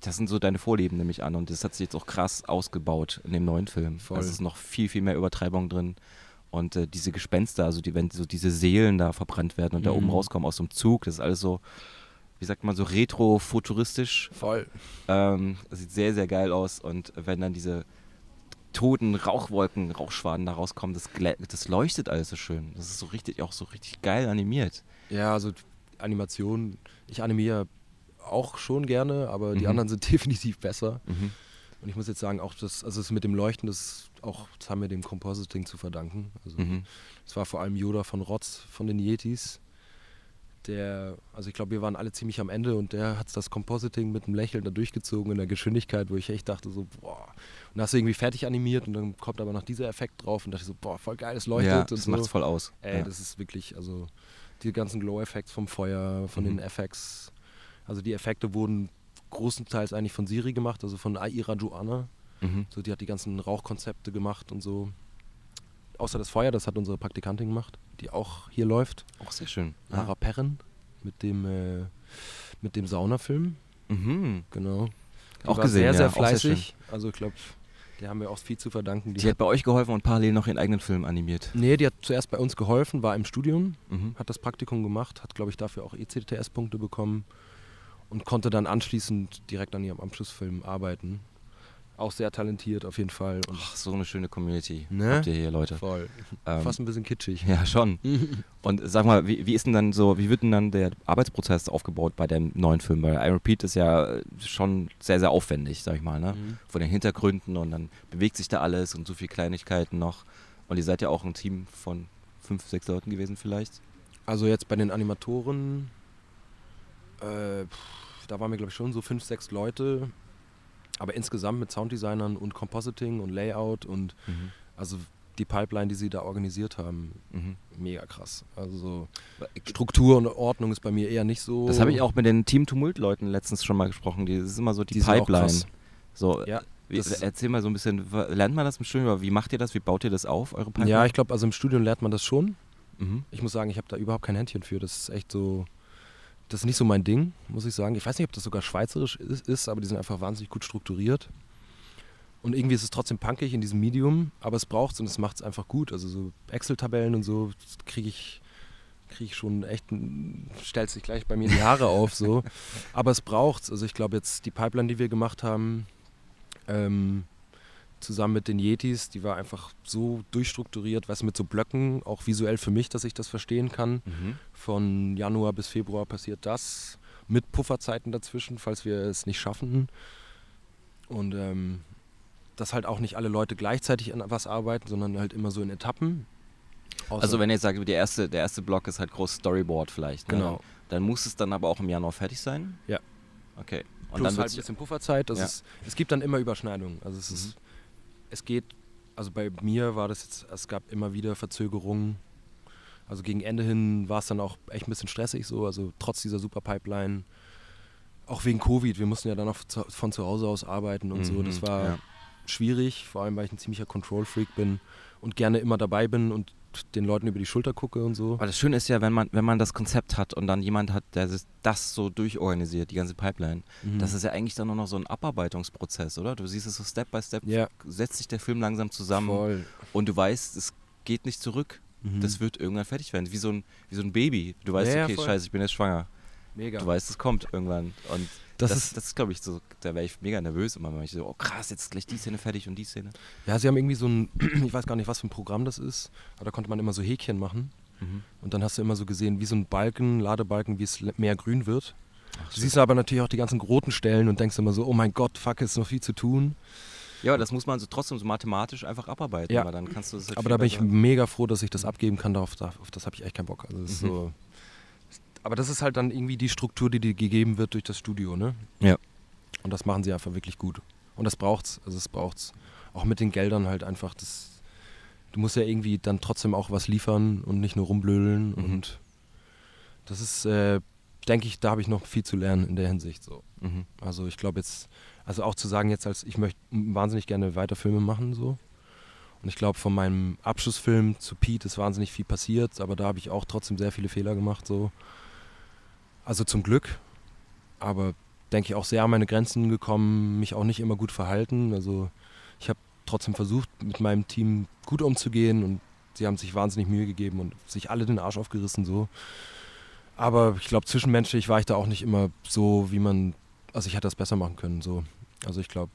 das sind so deine Vorlieben, nehme ich an. Und das hat sich jetzt auch krass ausgebaut in dem neuen Film. Voll. Also es ist noch viel, viel mehr Übertreibung drin. Und äh, diese Gespenster, also die, wenn so diese Seelen da verbrannt werden und da oben Mhm. rauskommen aus einem Zug, das ist alles so, wie sagt man, so retro-futuristisch. Voll. Ähm, sieht sehr, sehr geil aus. Und wenn dann diese toten Rauchwolken, Rauchschwaden da rauskommen, das, das leuchtet alles so schön. Das ist so richtig, auch so richtig geil animiert. Ja, also Animation, ich animiere auch schon gerne, aber die Mhm. anderen sind definitiv besser. Und ich muss jetzt sagen, auch das, also das mit dem Leuchten, das, auch, das haben wir dem Compositing zu verdanken. Also Mhm. es war vor allem Yoda von Rotz von den Yetis, der, also ich glaube, wir waren alle ziemlich am Ende und der hat das Compositing mit einem Lächeln da durchgezogen in der Geschwindigkeit, wo ich echt dachte so, boah. Und hast du irgendwie fertig animiert und dann kommt aber noch dieser Effekt drauf und dachte so, boah, voll geil, es leuchtet. Ja, das so. macht's voll aus. Ey, ja. das ist wirklich, also die ganzen Glow-Effekts vom Feuer, von Mhm. den FX, also die Effekte wurden großenteils eigentlich von Siri gemacht, also von Aira Joanna. Mhm. So, die hat die ganzen Rauchkonzepte gemacht und so. Außer das Feuer, das hat unsere Praktikantin gemacht, die auch hier läuft. Auch sehr schön. Lara Perren mit dem, äh, mit dem Saunafilm, Mhm. genau. Die Auch gesehen, sehr, ja, sehr sehr fleißig. also ich glaube, der haben wir auch viel zu verdanken. Die hat bei euch geholfen und parallel noch ihren eigenen Film animiert. nee, die hat zuerst bei uns geholfen, war im Studium, Mhm. hat das Praktikum gemacht, hat glaube ich dafür auch ECTS-Punkte bekommen und konnte dann anschließend direkt an ihrem Abschlussfilm arbeiten. Auch sehr talentiert auf jeden Fall. Und Ach, so eine schöne Community Ne? habt ihr hier, Leute. voll. Ähm, Fast ein bisschen kitschig. ja, schon. Und sag mal, wie, wie ist denn dann so, wie wird denn dann der Arbeitsprozess aufgebaut bei dem neuen Film? Weil I Repeat ist ja schon sehr, sehr aufwendig, sag ich mal, ne? Mhm. Von den Hintergründen und dann bewegt sich da alles und so viele Kleinigkeiten noch. Und ihr seid ja auch ein Team von fünf, sechs Leuten gewesen vielleicht. Also jetzt bei den Animatoren, äh, da waren wir glaube ich schon so fünf, sechs Leute. Aber insgesamt mit Sounddesignern und Compositing und Layout und also die Pipeline, die sie da organisiert haben, Mhm. mega krass. Also so Struktur und Ordnung ist bei mir eher nicht so. Das habe ich auch mit den Team Tumult-Leuten letztens schon mal gesprochen. Die, das ist immer so die, Die Pipeline. So, Ja, wie, erzähl mal so ein bisschen, lernt man das im Studium? Wie macht ihr das? Wie baut ihr das auf, eure Pipeline? Ja, ich glaube, also im Studium lernt man das schon. mhm. Ich muss sagen, ich habe da überhaupt kein Händchen für. Das ist echt so. Das ist nicht so mein Ding, muss ich sagen. Ich weiß nicht, ob das sogar schweizerisch ist, ist aber die sind einfach wahnsinnig gut strukturiert. Und irgendwie ist es trotzdem punkig in diesem Medium, aber es braucht es und es macht es einfach gut. Also so Excel-Tabellen und so kriege ich, krieg ich schon echt, stellt sich gleich bei mir die Haare auf. So. Aber es braucht es. Also ich glaube jetzt die Pipeline, die wir gemacht haben, ähm, zusammen mit den Yetis, die war einfach so durchstrukturiert, was mit so Blöcken, auch visuell für mich, dass ich das verstehen kann. Mhm. Von Januar bis Februar passiert das, mit Pufferzeiten dazwischen, falls wir es nicht schaffen. Und ähm, dass halt auch nicht alle Leute gleichzeitig an was arbeiten, sondern halt immer so in Etappen. Außer- Also wenn ihr jetzt sagt, der erste, der erste Block ist halt groß Storyboard vielleicht. Ne? Genau. Dann muss es dann aber auch im Januar fertig sein? Ja. Okay. Und Plus dann halt ein bisschen Pufferzeit. Ja. ist, es gibt dann immer Überschneidungen. Also es, ist, es geht, also bei mir war das jetzt, es gab immer wieder Verzögerungen. Also gegen Ende hin war es dann auch echt ein bisschen stressig so, also trotz dieser super Pipeline. Auch wegen Covid, wir mussten ja dann auch von zu Hause aus arbeiten und so. Das Mhm, war ja. schwierig, vor allem weil ich ein ziemlicher Control-Freak bin und gerne immer dabei bin und den Leuten über die Schulter gucke und so. Aber das Schöne ist ja, wenn man, wenn man das Konzept hat und dann jemand hat, der das- das so durchorganisiert, die ganze Pipeline, Mhm. das ist ja eigentlich dann nur noch so ein Abarbeitungsprozess, oder? Du siehst es so Step by Step, Ja. setzt sich der Film langsam zusammen Voll. und du weißt, es geht nicht zurück. Mhm. Das wird irgendwann fertig werden. Wie so ein, wie so ein Baby. Du weißt, ja, okay, voll. scheiße, ich bin jetzt schwanger. Mega. Du weißt, es kommt irgendwann. Und Das das, ist- das ist, glaube ich, so, da wäre ich mega nervös immer, wenn ich so, oh krass, jetzt ist gleich die Szene fertig und die Szene. Ja, sie haben irgendwie so ein, ich weiß gar nicht, was für ein Programm das ist, aber da konnte man immer so Häkchen machen. Mhm. Und dann hast du immer so gesehen, wie so ein Balken, Ladebalken, wie es mehr grün wird. Ach, Du siehst aber natürlich auch die ganzen roten Stellen und denkst immer so, oh mein Gott, fuck, ist noch viel zu tun. Ja, aber das muss man so trotzdem so mathematisch einfach abarbeiten, Ja. weil dann kannst du das halt Aber da bin ich mega froh, dass ich das abgeben kann. Darauf, auf das habe ich echt keinen Bock. Also das ist Mhm. so, aber das ist halt dann irgendwie die Struktur, die dir gegeben wird durch das Studio, ne? Ja. Und das machen sie einfach wirklich gut. Und das braucht's. Also es braucht's. Auch mit den Geldern halt einfach. Das, du musst ja irgendwie dann trotzdem auch was liefern und nicht nur rumblödeln. Mhm. Und das ist, äh, denke ich, da habe ich noch viel zu lernen in der Hinsicht. So. Mhm. Also ich glaube jetzt, also auch zu sagen jetzt, als ich möchte wahnsinnig gerne weiter Filme machen so. Und ich glaube, von meinem Abschlussfilm zu Pete ist wahnsinnig viel passiert, aber da habe ich auch trotzdem sehr viele Fehler gemacht so. Also zum Glück, aber denke ich auch sehr an meine Grenzen gekommen, mich auch nicht immer gut verhalten. Also ich habe trotzdem versucht, mit meinem Team gut umzugehen und sie haben sich wahnsinnig Mühe gegeben und sich alle den Arsch aufgerissen so. Aber ich glaube, zwischenmenschlich war ich da auch nicht immer so, wie man, also ich hätte das besser machen können so. Also ich glaube,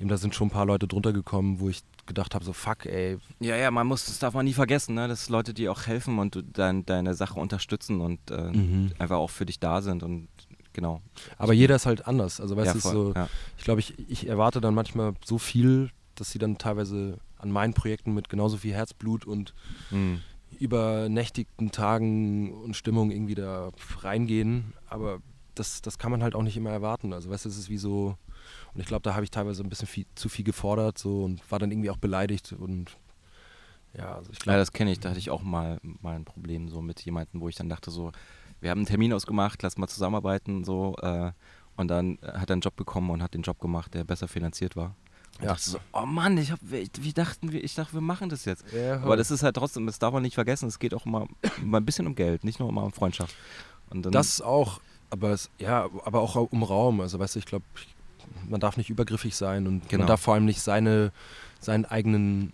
eben da sind schon ein paar Leute drunter gekommen, wo ich gedacht habe, so fuck, ey, Ja, ja, man muss, das darf man nie vergessen, ne? dass Leute, die auch helfen und dein, deine Sache unterstützen und äh, Mhm. einfach auch für dich da sind und genau. aber jeder ist halt anders. Also weißt ja, du, so, ja. ich glaube, ich, ich erwarte dann manchmal so viel, dass sie dann teilweise an meinen Projekten mit genauso viel Herzblut und Mhm. übernächtigten Tagen und Stimmung irgendwie da reingehen. Aber das, das kann man halt auch nicht immer erwarten. Also weißt du, es ist wie so, und ich glaube, da habe ich teilweise ein bisschen viel, zu viel gefordert so und war dann irgendwie auch beleidigt und ja, also ich glaube. Ja, das kenne ich, da hatte ich auch mal, mal ein Problem so mit jemandem, wo ich dann dachte so, wir haben einen Termin ausgemacht, lass mal zusammenarbeiten so äh, und dann hat er einen Job bekommen und hat den Job gemacht, der besser finanziert war. Und Ja. dachte so, oh Mann, ich hab, wie wie dachten wir, ich dachte, wir machen das jetzt. Ja, Aber das ist halt trotzdem, das darf man nicht vergessen, es geht auch immer, immer ein bisschen um Geld, nicht nur immer um Freundschaft. Und dann, Das auch, aber es, ja, aber auch um Raum. Also weißt du, ich glaube, man darf nicht übergriffig sein und Genau. man darf vor allem nicht seine, seinen eigenen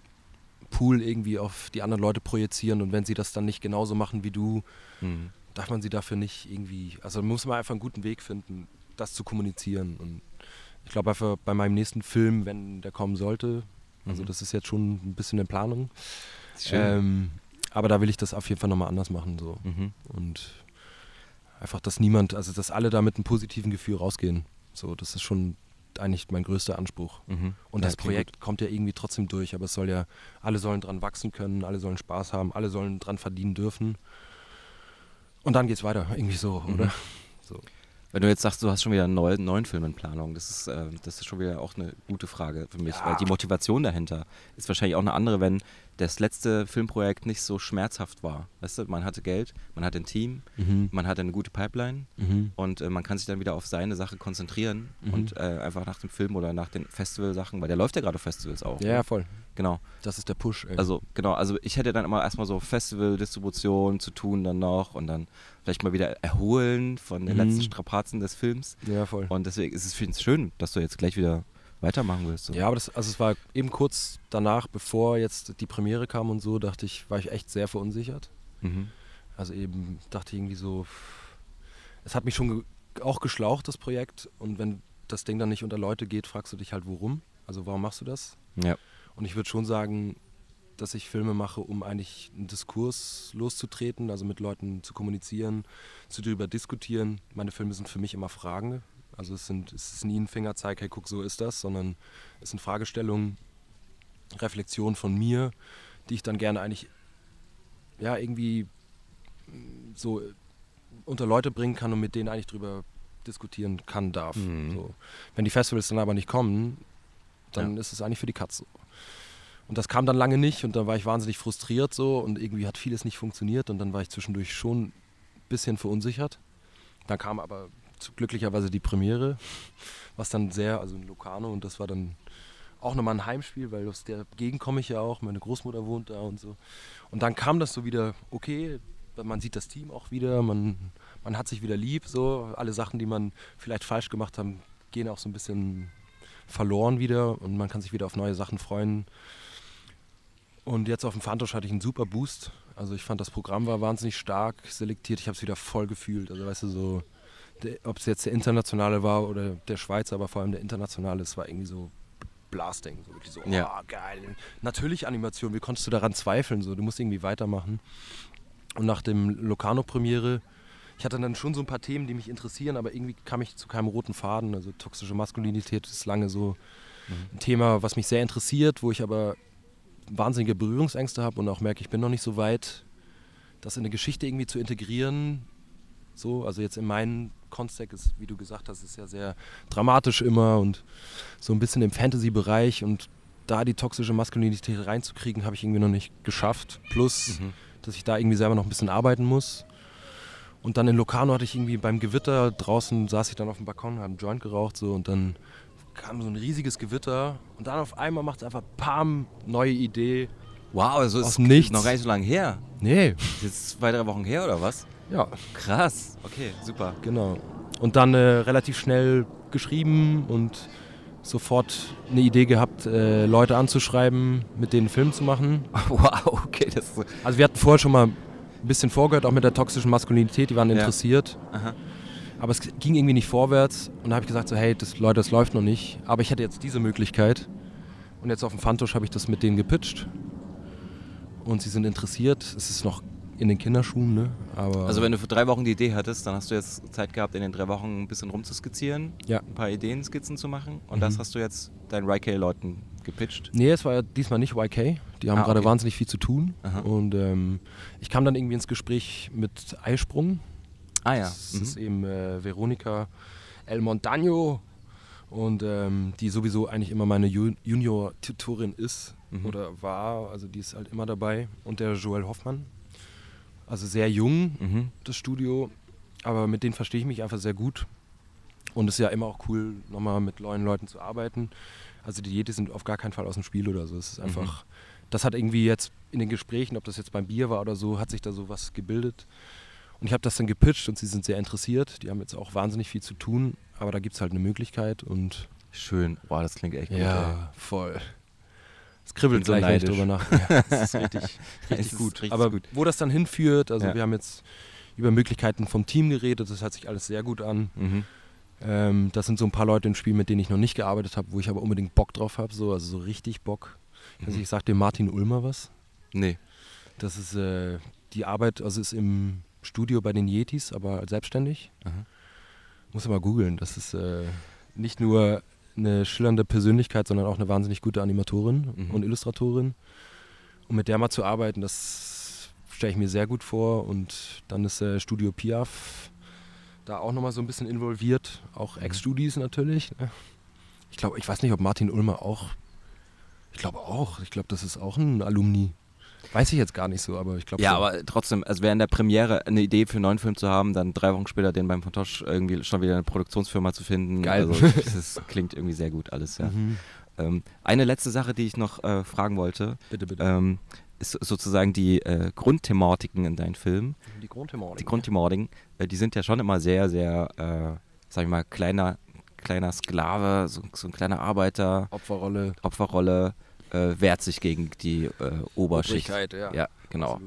Pool irgendwie auf die anderen Leute projizieren und wenn sie das dann nicht genauso machen wie du, Mhm. darf man sie dafür nicht irgendwie, also muss man einfach einen guten Weg finden, das zu kommunizieren und ich glaube einfach bei meinem nächsten Film, wenn der kommen sollte, also Mhm. das ist jetzt schon ein bisschen in Planung, ähm, aber da will ich das auf jeden Fall nochmal anders machen so Mhm. und einfach, dass niemand, also dass alle da mit einem positiven Gefühl rausgehen. So, das ist schon eigentlich mein größter Anspruch. Mhm. Und das Projekt kommt ja irgendwie trotzdem durch, aber es soll ja, alle sollen dran wachsen können, alle sollen Spaß haben, alle sollen dran verdienen dürfen. Und dann geht's weiter, irgendwie so, Mhm. oder? So. Wenn du jetzt sagst, du hast schon wieder einen neuen, neuen Film in Planung, das ist, äh, das ist schon wieder auch eine gute Frage für mich, Ja. weil die Motivation dahinter ist wahrscheinlich auch eine andere, wenn das letzte Filmprojekt nicht so schmerzhaft war. Weißt du, man hatte Geld, man hatte ein Team, Mhm. man hatte eine gute Pipeline Mhm. und äh, man kann sich dann wieder auf seine Sache konzentrieren Mhm. und äh, einfach nach dem Film oder nach den Festivalsachen, weil der läuft ja gerade auf Festivals auch. Ja, ne? voll. Genau. Das ist der Push, ey. Also genau, also ich hätte dann immer erstmal so Festival-Distribution zu tun dann noch und dann vielleicht mal wieder erholen von den Mhm. letzten Strapazen des Films. ja, voll. Und deswegen ist es schön, dass du jetzt gleich wieder weitermachen willst. So. Ja, aber das, also es war eben kurz danach, bevor jetzt die Premiere kam und so, dachte ich, war ich echt sehr verunsichert. Mhm. Also eben dachte ich irgendwie so, es hat mich schon ge auch geschlaucht, das Projekt. Und wenn das Ding dann nicht unter Leute geht, fragst du dich halt, warum? Also warum machst du das? Ja. Und ich würde schon sagen, dass ich Filme mache, um eigentlich einen Diskurs loszutreten, also mit Leuten zu kommunizieren, zu darüber diskutieren. Meine Filme sind für mich immer Fragen. Also es, sind, es ist nie ein Fingerzeig, hey, guck, so ist das, sondern es sind Fragestellungen, Reflexionen von mir, die ich dann gerne eigentlich ja irgendwie mm, so unter Leute bringen kann und mit denen eigentlich drüber diskutieren kann, darf. Mhm. So. Wenn die Festivals dann aber nicht kommen, dann Ja. ist es eigentlich für die Katze. Und das kam dann lange nicht und dann war ich wahnsinnig frustriert so und irgendwie hat vieles nicht funktioniert und dann war ich zwischendurch schon ein bisschen verunsichert. Dann kam aber glücklicherweise die Premiere, was dann sehr, also in Locarno und das war dann auch nochmal ein Heimspiel, weil aus der Gegend komme ich ja auch, meine Großmutter wohnt da und so. Und dann kam das so wieder, okay, man sieht das Team auch wieder, man, man hat sich wieder lieb, so alle Sachen, die man vielleicht falsch gemacht haben, gehen auch so ein bisschen verloren wieder und man kann sich wieder auf neue Sachen freuen. Und jetzt auf dem Fantosch hatte ich einen super Boost. Also ich fand das Programm war wahnsinnig stark selektiert. Ich habe es wieder voll gefühlt. Also weißt du so, ob es jetzt der internationale war oder der Schweizer, aber vor allem der internationale, es war irgendwie so Blasting. So wirklich so, oh, Ja. geil. Natürlich Animation, wie konntest du daran zweifeln? So, du musst irgendwie weitermachen. Und nach dem Locarno-Premiere, ich hatte dann schon so ein paar Themen, die mich interessieren, aber irgendwie kam ich zu keinem roten Faden. Also toxische Maskulinität ist lange so ein Thema, was mich sehr interessiert, wo ich aber wahnsinnige Berührungsängste habe und auch merke, ich bin noch nicht so weit, das in eine Geschichte irgendwie zu integrieren. So, also jetzt in meinem Kontext ist, wie du gesagt hast, ist ja sehr dramatisch immer und so ein bisschen im Fantasy-Bereich und da die toxische Maskulinität reinzukriegen, habe ich irgendwie noch nicht geschafft. Plus, Mhm. dass ich da irgendwie selber noch ein bisschen arbeiten muss. Und dann in Locarno hatte ich irgendwie beim Gewitter draußen saß ich dann auf dem Balkon, habe einen Joint geraucht so und dann kam so ein riesiges Gewitter und dann auf einmal macht es einfach Pam, neue Idee. Wow, also ist Nichts. noch gar nicht so lange her. Nee, Ist jetzt zwei, drei Wochen her oder was? ja, Krass. Okay, super. genau. Und dann äh, relativ schnell geschrieben und sofort eine Idee gehabt, äh, Leute anzuschreiben, mit denen einen Film zu machen. Wow, okay, das ist. Also wir hatten vorher schon mal ein bisschen vorgehört, auch mit der toxischen Maskulinität, die waren Ja. interessiert. Aha. Aber es ging irgendwie nicht vorwärts und da habe ich gesagt so, hey, das, Leute, das läuft noch nicht. Aber ich hätte jetzt diese Möglichkeit. Und jetzt auf dem Fantusch habe ich das mit denen gepitcht. Und sie sind interessiert. Es ist noch in den Kinderschuhen, ne? Aber Also wenn du für drei Wochen die Idee hattest, dann hast du jetzt Zeit gehabt, in den drei Wochen ein bisschen rumzuskizzieren, Ja. ein paar Ideenskizzen zu machen und Mhm. das hast du jetzt deinen Ryk-Leuten gepitcht? Nee, es war ja diesmal nicht YK. Die haben Ah, gerade okay. wahnsinnig viel zu tun. Aha. Und ähm, ich kam dann irgendwie ins Gespräch mit Eisprung. Ah ja. Das Mhm. ist eben äh, Veronika El Montano. Und ähm, die sowieso eigentlich immer meine Ju Junior-Tutorin ist Mhm. oder war. Also die ist halt immer dabei. Und der Joel Hoffmann. Also sehr jung, Mhm. das Studio. Aber mit denen verstehe ich mich einfach sehr gut. Und es ist ja immer auch cool, nochmal mit neuen Leuten zu arbeiten. Also die Diäte sind auf gar keinen Fall aus dem Spiel oder so. Es ist einfach, das hat irgendwie jetzt in den Gesprächen, ob das jetzt beim Bier war oder so, hat sich da so was gebildet. Und ich habe das dann gepitcht und sie sind sehr interessiert. Die haben jetzt auch wahnsinnig viel zu tun, aber da gibt es halt eine Möglichkeit und Schön. Boah, das klingt echt gut. ey. ja, voll. Es kribbelt so gleich, wenn ich drüber nachdenke. Ja, das ist richtig, richtig ist gut. richtig Aber gut. wo das dann hinführt, also Ja. wir haben jetzt über Möglichkeiten vom Team geredet, das hört sich alles sehr gut an. Mhm. Ähm, das sind so ein paar Leute im Spiel, mit denen ich noch nicht gearbeitet habe, wo ich aber unbedingt Bock drauf habe, so, also so richtig Bock. Also Mhm. ich sag dem Martin Ulmer was. Nee. Das ist äh, die Arbeit, also ist im Studio bei den Yetis, aber selbstständig. Aha. Muss mal googeln. Das ist äh, nicht nur eine schillernde Persönlichkeit, sondern auch eine wahnsinnig gute Animatorin Mhm. und Illustratorin. Und mit der mal zu arbeiten, das stelle ich mir sehr gut vor. Und dann ist äh, Studio Piaf da auch nochmal so ein bisschen involviert. Auch Mhm. Ex-Studis natürlich. Ne? Ich glaube, ich weiß nicht, ob Martin Ulmer auch. Ich glaube auch. Ich glaube, das ist auch ein Alumni. Weiß ich jetzt gar nicht so, aber ich glaube. Ja, so. aber trotzdem, also während der Premiere eine Idee für einen neuen Film zu haben, dann drei Wochen später den beim Fontosch irgendwie schon wieder eine Produktionsfirma zu finden. Geil. Also, das klingt irgendwie sehr gut alles, ja. Mhm. Ähm, eine letzte Sache, die ich noch äh, fragen wollte, Bitte, bitte. ähm, ist sozusagen die äh, Grundthematiken in deinen Filmen. die Grundthematik. Die Grundthematiken, äh, die sind ja schon immer sehr, sehr, äh, sag ich mal, kleiner, kleiner Sklave, so, so ein kleiner Arbeiter, Opferrolle. Opferrolle, äh, wehrt sich gegen die äh, Oberschicht. Obrigkeit, ja. Ja, genau.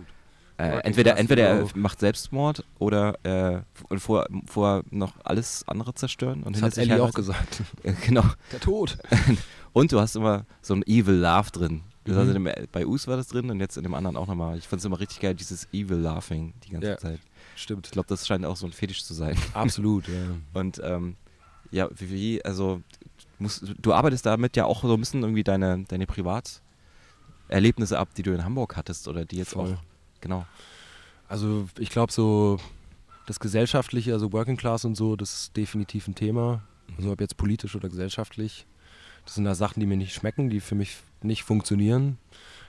Äh, entweder entweder er macht Selbstmord oder äh, und vorher, vorher noch alles andere zerstören. Und Das hat Ellie auch gesagt. Äh, Genau. Der Tod. Und du hast immer so ein Evil Laugh drin. Mhm. also dem, bei Us war das drin und jetzt in dem anderen auch nochmal. Ich fand es immer richtig geil, dieses Evil Laughing die ganze Ja. Zeit. Stimmt. Ich glaube, das scheint auch so ein Fetisch zu sein. Absolut, ja. Und ähm, ja, wie, wie also musst, du arbeitest damit ja auch so ein bisschen irgendwie deine, deine Privaterlebnisse ab, die du in Hamburg hattest oder die jetzt Voll. auch. Genau. Also ich glaube so, das Gesellschaftliche, also Working Class und so, das ist definitiv ein Thema. Also ob jetzt politisch oder gesellschaftlich. Das sind da Sachen, die mir nicht schmecken, die für mich nicht funktionieren.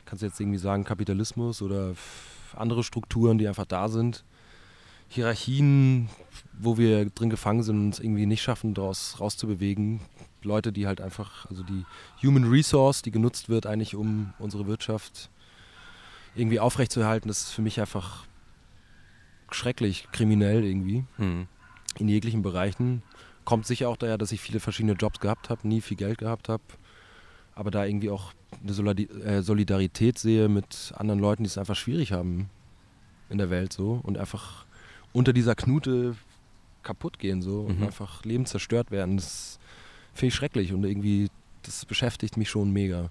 Kannst du jetzt irgendwie sagen, Kapitalismus oder andere Strukturen, die einfach da sind. Hierarchien, wo wir drin gefangen sind und uns irgendwie nicht schaffen, daraus rauszubewegen. Leute, die halt einfach, also die Human Resource, die genutzt wird eigentlich, um unsere Wirtschaft irgendwie aufrechtzuerhalten, das ist für mich einfach schrecklich, kriminell irgendwie, Hm. in jeglichen Bereichen. Kommt sicher auch daher, dass ich viele verschiedene Jobs gehabt habe, nie viel Geld gehabt habe, aber da irgendwie auch eine äh, Solidarität sehe mit anderen Leuten, die es einfach schwierig haben in der Welt so und einfach unter dieser Knute kaputt gehen so und Mhm. einfach Leben zerstört werden. Das finde ich schrecklich und irgendwie, das beschäftigt mich schon mega.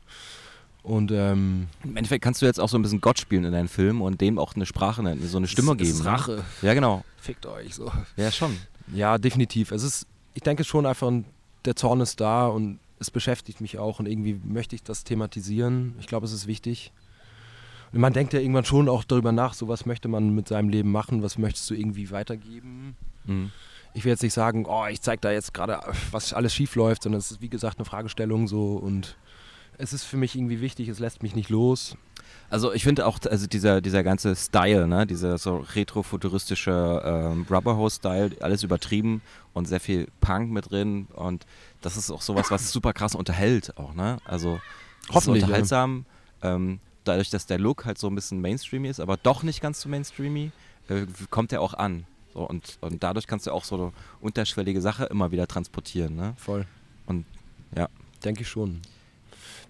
Und ähm, Im Endeffekt kannst du jetzt auch so ein bisschen Gott spielen in deinen Filmen und dem auch eine Sprache, so eine Stimme geben. Ist ne? Rache. Ja, genau. Fickt euch so. Ja, schon. Ja, definitiv. Es ist, ich denke schon einfach, der Zorn ist da und es beschäftigt mich auch und irgendwie möchte ich das thematisieren. Ich glaube, es ist wichtig. Und man denkt ja irgendwann schon auch darüber nach, so was möchte man mit seinem Leben machen, was möchtest du irgendwie weitergeben. Mhm. Ich will jetzt nicht sagen, oh, ich zeige da jetzt gerade, was alles schief läuft, sondern es ist wie gesagt eine Fragestellung so und es ist für mich irgendwie wichtig, es lässt mich nicht los. Also ich finde auch, also dieser, dieser ganze Style, ne, dieser so retrofuturistische ähm, Rubberhose-Style, alles übertrieben und sehr viel Punk mit drin und das ist auch sowas, was super krass unterhält auch, ne? Also Hoffentlich, ist ja. unterhaltsam, ähm, dadurch, dass der Look halt so ein bisschen mainstreamy ist, aber doch nicht ganz so mainstreamy, äh, kommt er auch an. So, und, und dadurch kannst du auch so eine unterschwellige Sache immer wieder transportieren, ne? Voll. Und ja. Denke ich schon.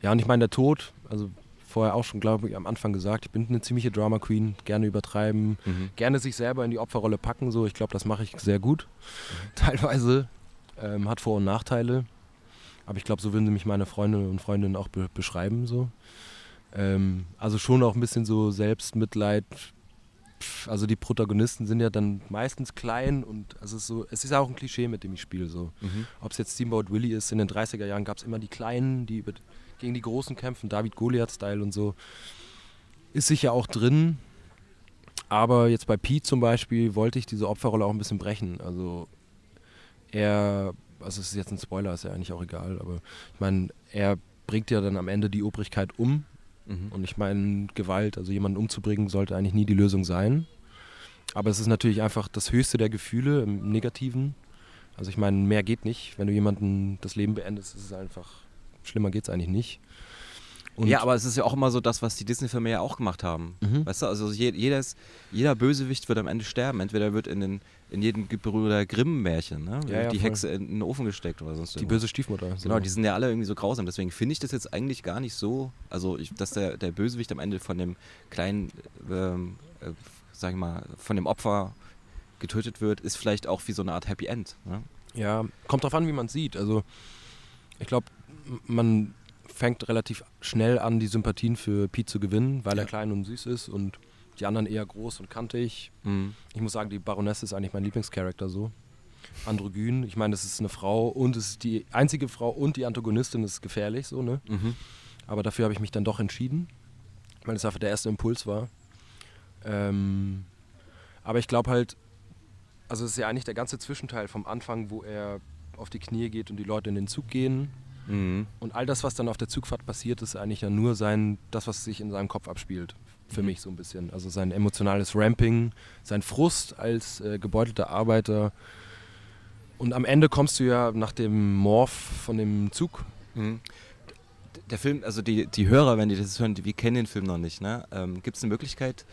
Ja, und ich meine, der Tod, also vorher auch schon, glaube ich, am Anfang gesagt, ich bin eine ziemliche Drama Queen, gerne übertreiben, Mhm. gerne sich selber in die Opferrolle packen, so. Ich glaube, das mache ich sehr gut. Teilweise ähm, hat Vor- und Nachteile. Aber ich glaube, so würden sie mich meine Freunde und Freundinnen auch be beschreiben, so. Ähm, also schon auch ein bisschen so Selbstmitleid. Pff, Also die Protagonisten sind ja dann meistens klein und also es ist so, es ist auch ein Klischee, mit dem ich spiele, so. Mhm. Ob es jetzt Steamboat Willie ist, in den 30er Jahren gab es immer die Kleinen, die, über, gegen die Großen kämpfen, David Goliath-Style und so. Ist sicher auch drin. Aber jetzt bei Pete zum Beispiel wollte ich diese Opferrolle auch ein bisschen brechen. Also er, also es ist jetzt ein Spoiler, ist ja eigentlich auch egal, aber ich meine, er bringt ja dann am Ende die Obrigkeit um. Mhm. Und ich meine, Gewalt, also jemanden umzubringen, sollte eigentlich nie die Lösung sein. Aber es ist natürlich einfach das höchste der Gefühle im Negativen. Also ich meine, mehr geht nicht. Wenn du jemanden das Leben beendest, ist es einfach, schlimmer geht es eigentlich nicht. Und ja, aber es ist ja auch immer so das, was die Disney-Filme ja auch gemacht haben. Mhm. Weißt du, also je, jedes, jeder Bösewicht wird am Ende sterben. Entweder wird in, den, in jedem Brüder Grimm-Märchen, ne? Ja, ja, die voll. Hexe in den Ofen gesteckt oder sonst die irgendwas. böse Stiefmutter. so. Genau, die sind ja alle irgendwie so grausam. Deswegen finde ich das jetzt eigentlich gar nicht so. Also, ich, dass der, der Bösewicht am Ende von dem kleinen, ähm, äh, sag ich mal, von dem Opfer getötet wird, ist vielleicht auch wie so eine Art Happy End. Ne? Ja, kommt drauf an, wie man es sieht. Also ich glaube, man fängt relativ schnell an, die Sympathien für Pete zu gewinnen, weil er Ja. klein und süß ist und die anderen eher groß und kantig. Mhm. Ich muss sagen, die Baroness ist eigentlich mein Lieblingscharakter so. Androgyn, ich meine, das ist eine Frau und es ist die einzige Frau und die Antagonistin ist gefährlich so, ne? Mhm. Aber dafür habe ich mich dann doch entschieden, weil es einfach der erste Impuls war. Ähm, aber ich glaube halt, also es ist ja eigentlich der ganze Zwischenteil vom Anfang, wo er auf die Knie geht und die Leute in den Zug gehen. Mhm. Und all das, was dann auf der Zugfahrt passiert, ist eigentlich ja nur sein, das, was sich in seinem Kopf abspielt. Für mich so ein bisschen. Also sein emotionales Ramping, sein Frust als äh, gebeutelter Arbeiter. Und am Ende kommst du ja nach dem Morph von dem Zug. Mhm. Der Film, also die, die Hörer, wenn die das hören, die, wir kennen den Film noch nicht. Ne? Ähm, Gibt es eine Möglichkeit,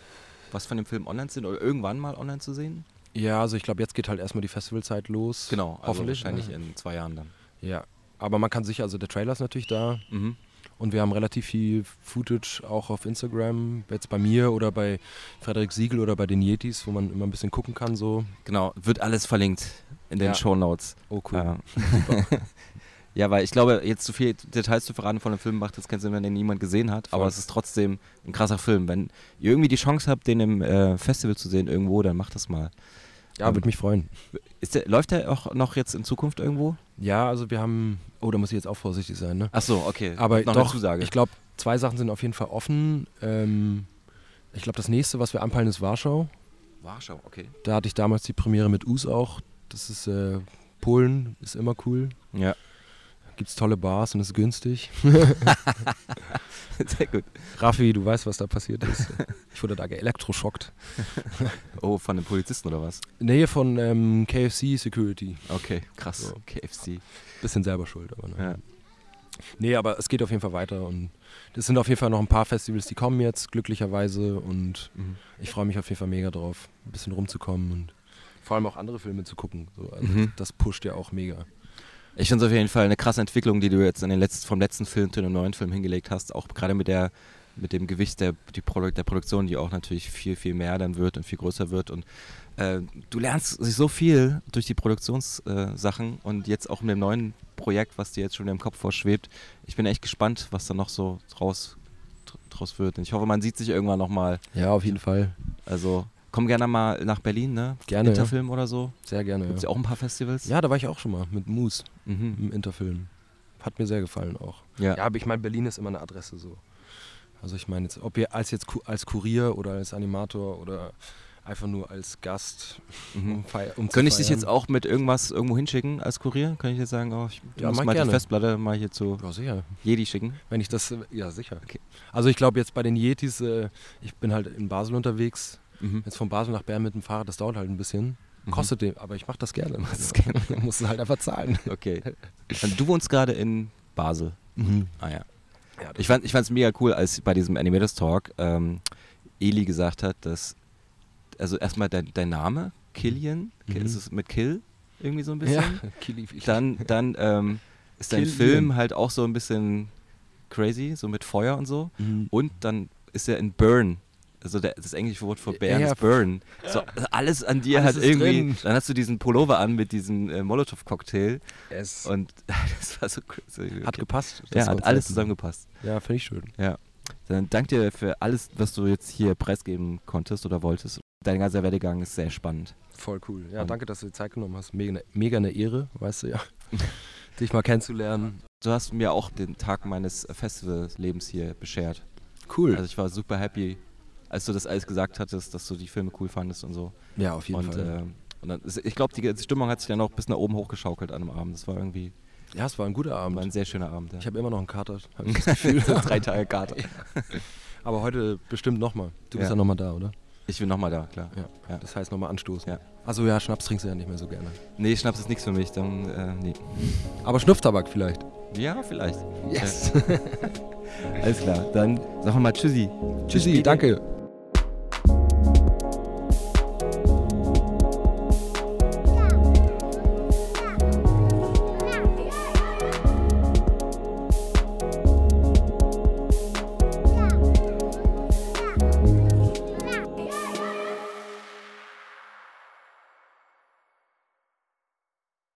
was von dem Film online zu sehen oder irgendwann mal online zu sehen? Ja, also ich glaube, jetzt geht halt erstmal die Festivalzeit los. Genau, also Hoffentlich. wahrscheinlich ne? in zwei Jahren dann. Ja, aber man kann sicher, also der Trailer ist natürlich da Mhm. Und wir haben relativ viel Footage auch auf Instagram, jetzt bei mir oder bei Frederik Siegel oder bei den Yetis, wo man immer ein bisschen gucken kann so. Genau, wird alles verlinkt in den Ja. Shownotes. Oh cool. Ja. ja, weil ich glaube, jetzt zu viel Details zu verraten von dem Film macht jetzt keinen Sinn, wenn den niemand gesehen hat. Aber Voll. es ist trotzdem ein krasser Film. Wenn ihr irgendwie die Chance habt, den im äh, Festival zu sehen irgendwo, dann macht das mal. Ja, ähm, würde mich freuen. Ist der, läuft der auch noch jetzt in Zukunft irgendwo? Ja, also wir haben, oh, da muss ich jetzt auch vorsichtig sein, ne? Ach so, okay. Aber noch doch, eine Zusage. ich glaube, zwei Sachen sind auf jeden Fall offen. Ähm, ich glaube, das nächste, was wir anpeilen, ist Warschau. Warschau, okay. Da hatte ich damals die Premiere mit Us auch. Das ist äh, Polen, ist immer cool. Ja, Gibt's tolle Bars und ist günstig. sehr gut. Raffi, du weißt, was da passiert ist. Ich wurde da geelektroschockt. Oh, von einem Polizisten oder was? Nähe von ähm, KFC Security. Okay, krass. So. KFC. Bisschen selber schuld, aber ne. Ja. Nee, aber es geht auf jeden Fall weiter und es sind auf jeden Fall noch ein paar Festivals, die kommen jetzt, glücklicherweise. Und Mhm. ich freue mich auf jeden Fall mega drauf, ein bisschen rumzukommen und vor allem auch andere Filme zu gucken. So, also Mhm. Das pusht ja auch mega. Ich finde es auf jeden Fall eine krasse Entwicklung, die du jetzt in den letzten, vom letzten Film zu dem neuen Film hingelegt hast. Auch gerade mit der mit dem Gewicht der, die Produ der Produktion, die auch natürlich viel, viel mehr dann wird und viel größer wird. Und äh, du lernst sich so viel durch die Produktionssachen äh, und jetzt auch mit dem neuen Projekt, was dir jetzt schon im Kopf vorschwebt. Ich bin echt gespannt, was da noch so draus, draus wird. Und ich hoffe, man sieht sich irgendwann nochmal. Ja, auf jeden Fall. Also komm gerne mal nach Berlin, ne? Gerne, ja. Interfilm oder so. Sehr gerne. Gibt es Ja. ja auch ein paar Festivals? ja, da war ich auch schon mal mit Moose Mhm. im Interfilm. Hat mir sehr gefallen auch. Ja. Ja, aber ich meine, Berlin ist immer eine Adresse so. Also ich meine jetzt, ob ihr als jetzt als Kurier oder als Animator oder einfach nur als Gast Mhm. um, fei- um zu Könnte ich dich jetzt auch mit irgendwas irgendwo hinschicken als Kurier? Kann ich jetzt sagen, oh, ich Ja, muss mal gerne. die Festplatte mal hier zu Ja, sicher. Jedi schicken? Wenn ich das, äh, ja sicher. Okay. Also ich glaube jetzt bei den Yetis, äh, ich bin halt in Basel unterwegs. Mhm. Jetzt von Basel nach Bern mit dem Fahrrad, das dauert halt ein bisschen. Mhm. Kostet dem, aber ich mache das gerne. das gerne. Man muss es halt einfach zahlen. Okay. Und du wohnst gerade in Basel. Ah ja. Ja, Ich fand es mega cool, als bei diesem Animators Talk ähm, Eli gesagt hat, dass, also erstmal dein, dein Name, Killian, Mhm. ist es mit Kill irgendwie so ein bisschen? ja. Kili, Dann, dann ähm, ist dein Killian. Film halt auch so ein bisschen crazy, so mit Feuer und so. Mhm. Und dann ist er in Burn. Also der, das englische Wort für Bären Ja, ist Burn. So, alles an dir Alles hat irgendwie. drin. Dann hast du diesen Pullover an mit diesem äh, Molotow-Cocktail es und das war so crazy. hat gepasst. Ja, hat alles zusammengepasst. Ja, finde ich schön. Ja. Dann danke dir für alles, was du jetzt hier preisgeben konntest oder wolltest. Dein ganzer Werdegang ist sehr spannend. Voll cool. Ja, danke, dass du dir Zeit genommen hast. Mega, ne- mega eine Ehre, weißt du ja. dich mal kennenzulernen. Du hast mir auch den Tag meines Festivallebens hier beschert. Cool. Also ich war super happy, als du das alles gesagt hattest, dass du die Filme cool fandest und so. ja, auf jeden und, Fall. äh, und dann, ich glaube, die Stimmung hat sich dann auch bis nach oben hochgeschaukelt an dem Abend. Das war irgendwie ja, es war ein guter war ein Abend. sehr schöner Abend. Ja. Ich habe immer noch einen Kater. Ich drei Tage Karte. Aber heute bestimmt nochmal. Du bist Ja. ja nochmal da, oder? Ich bin nochmal da, klar. Ja. Ja. Das heißt nochmal anstoßen. Ja. Also ja, Schnaps trinkst du ja nicht mehr so gerne. Nee, Schnaps ist nichts für mich. Dann, äh, nee. Aber Schnupftabak vielleicht. Ja, vielleicht. Yes. Alles klar. Dann sagen wir mal Tschüssi. Tschüssi, danke.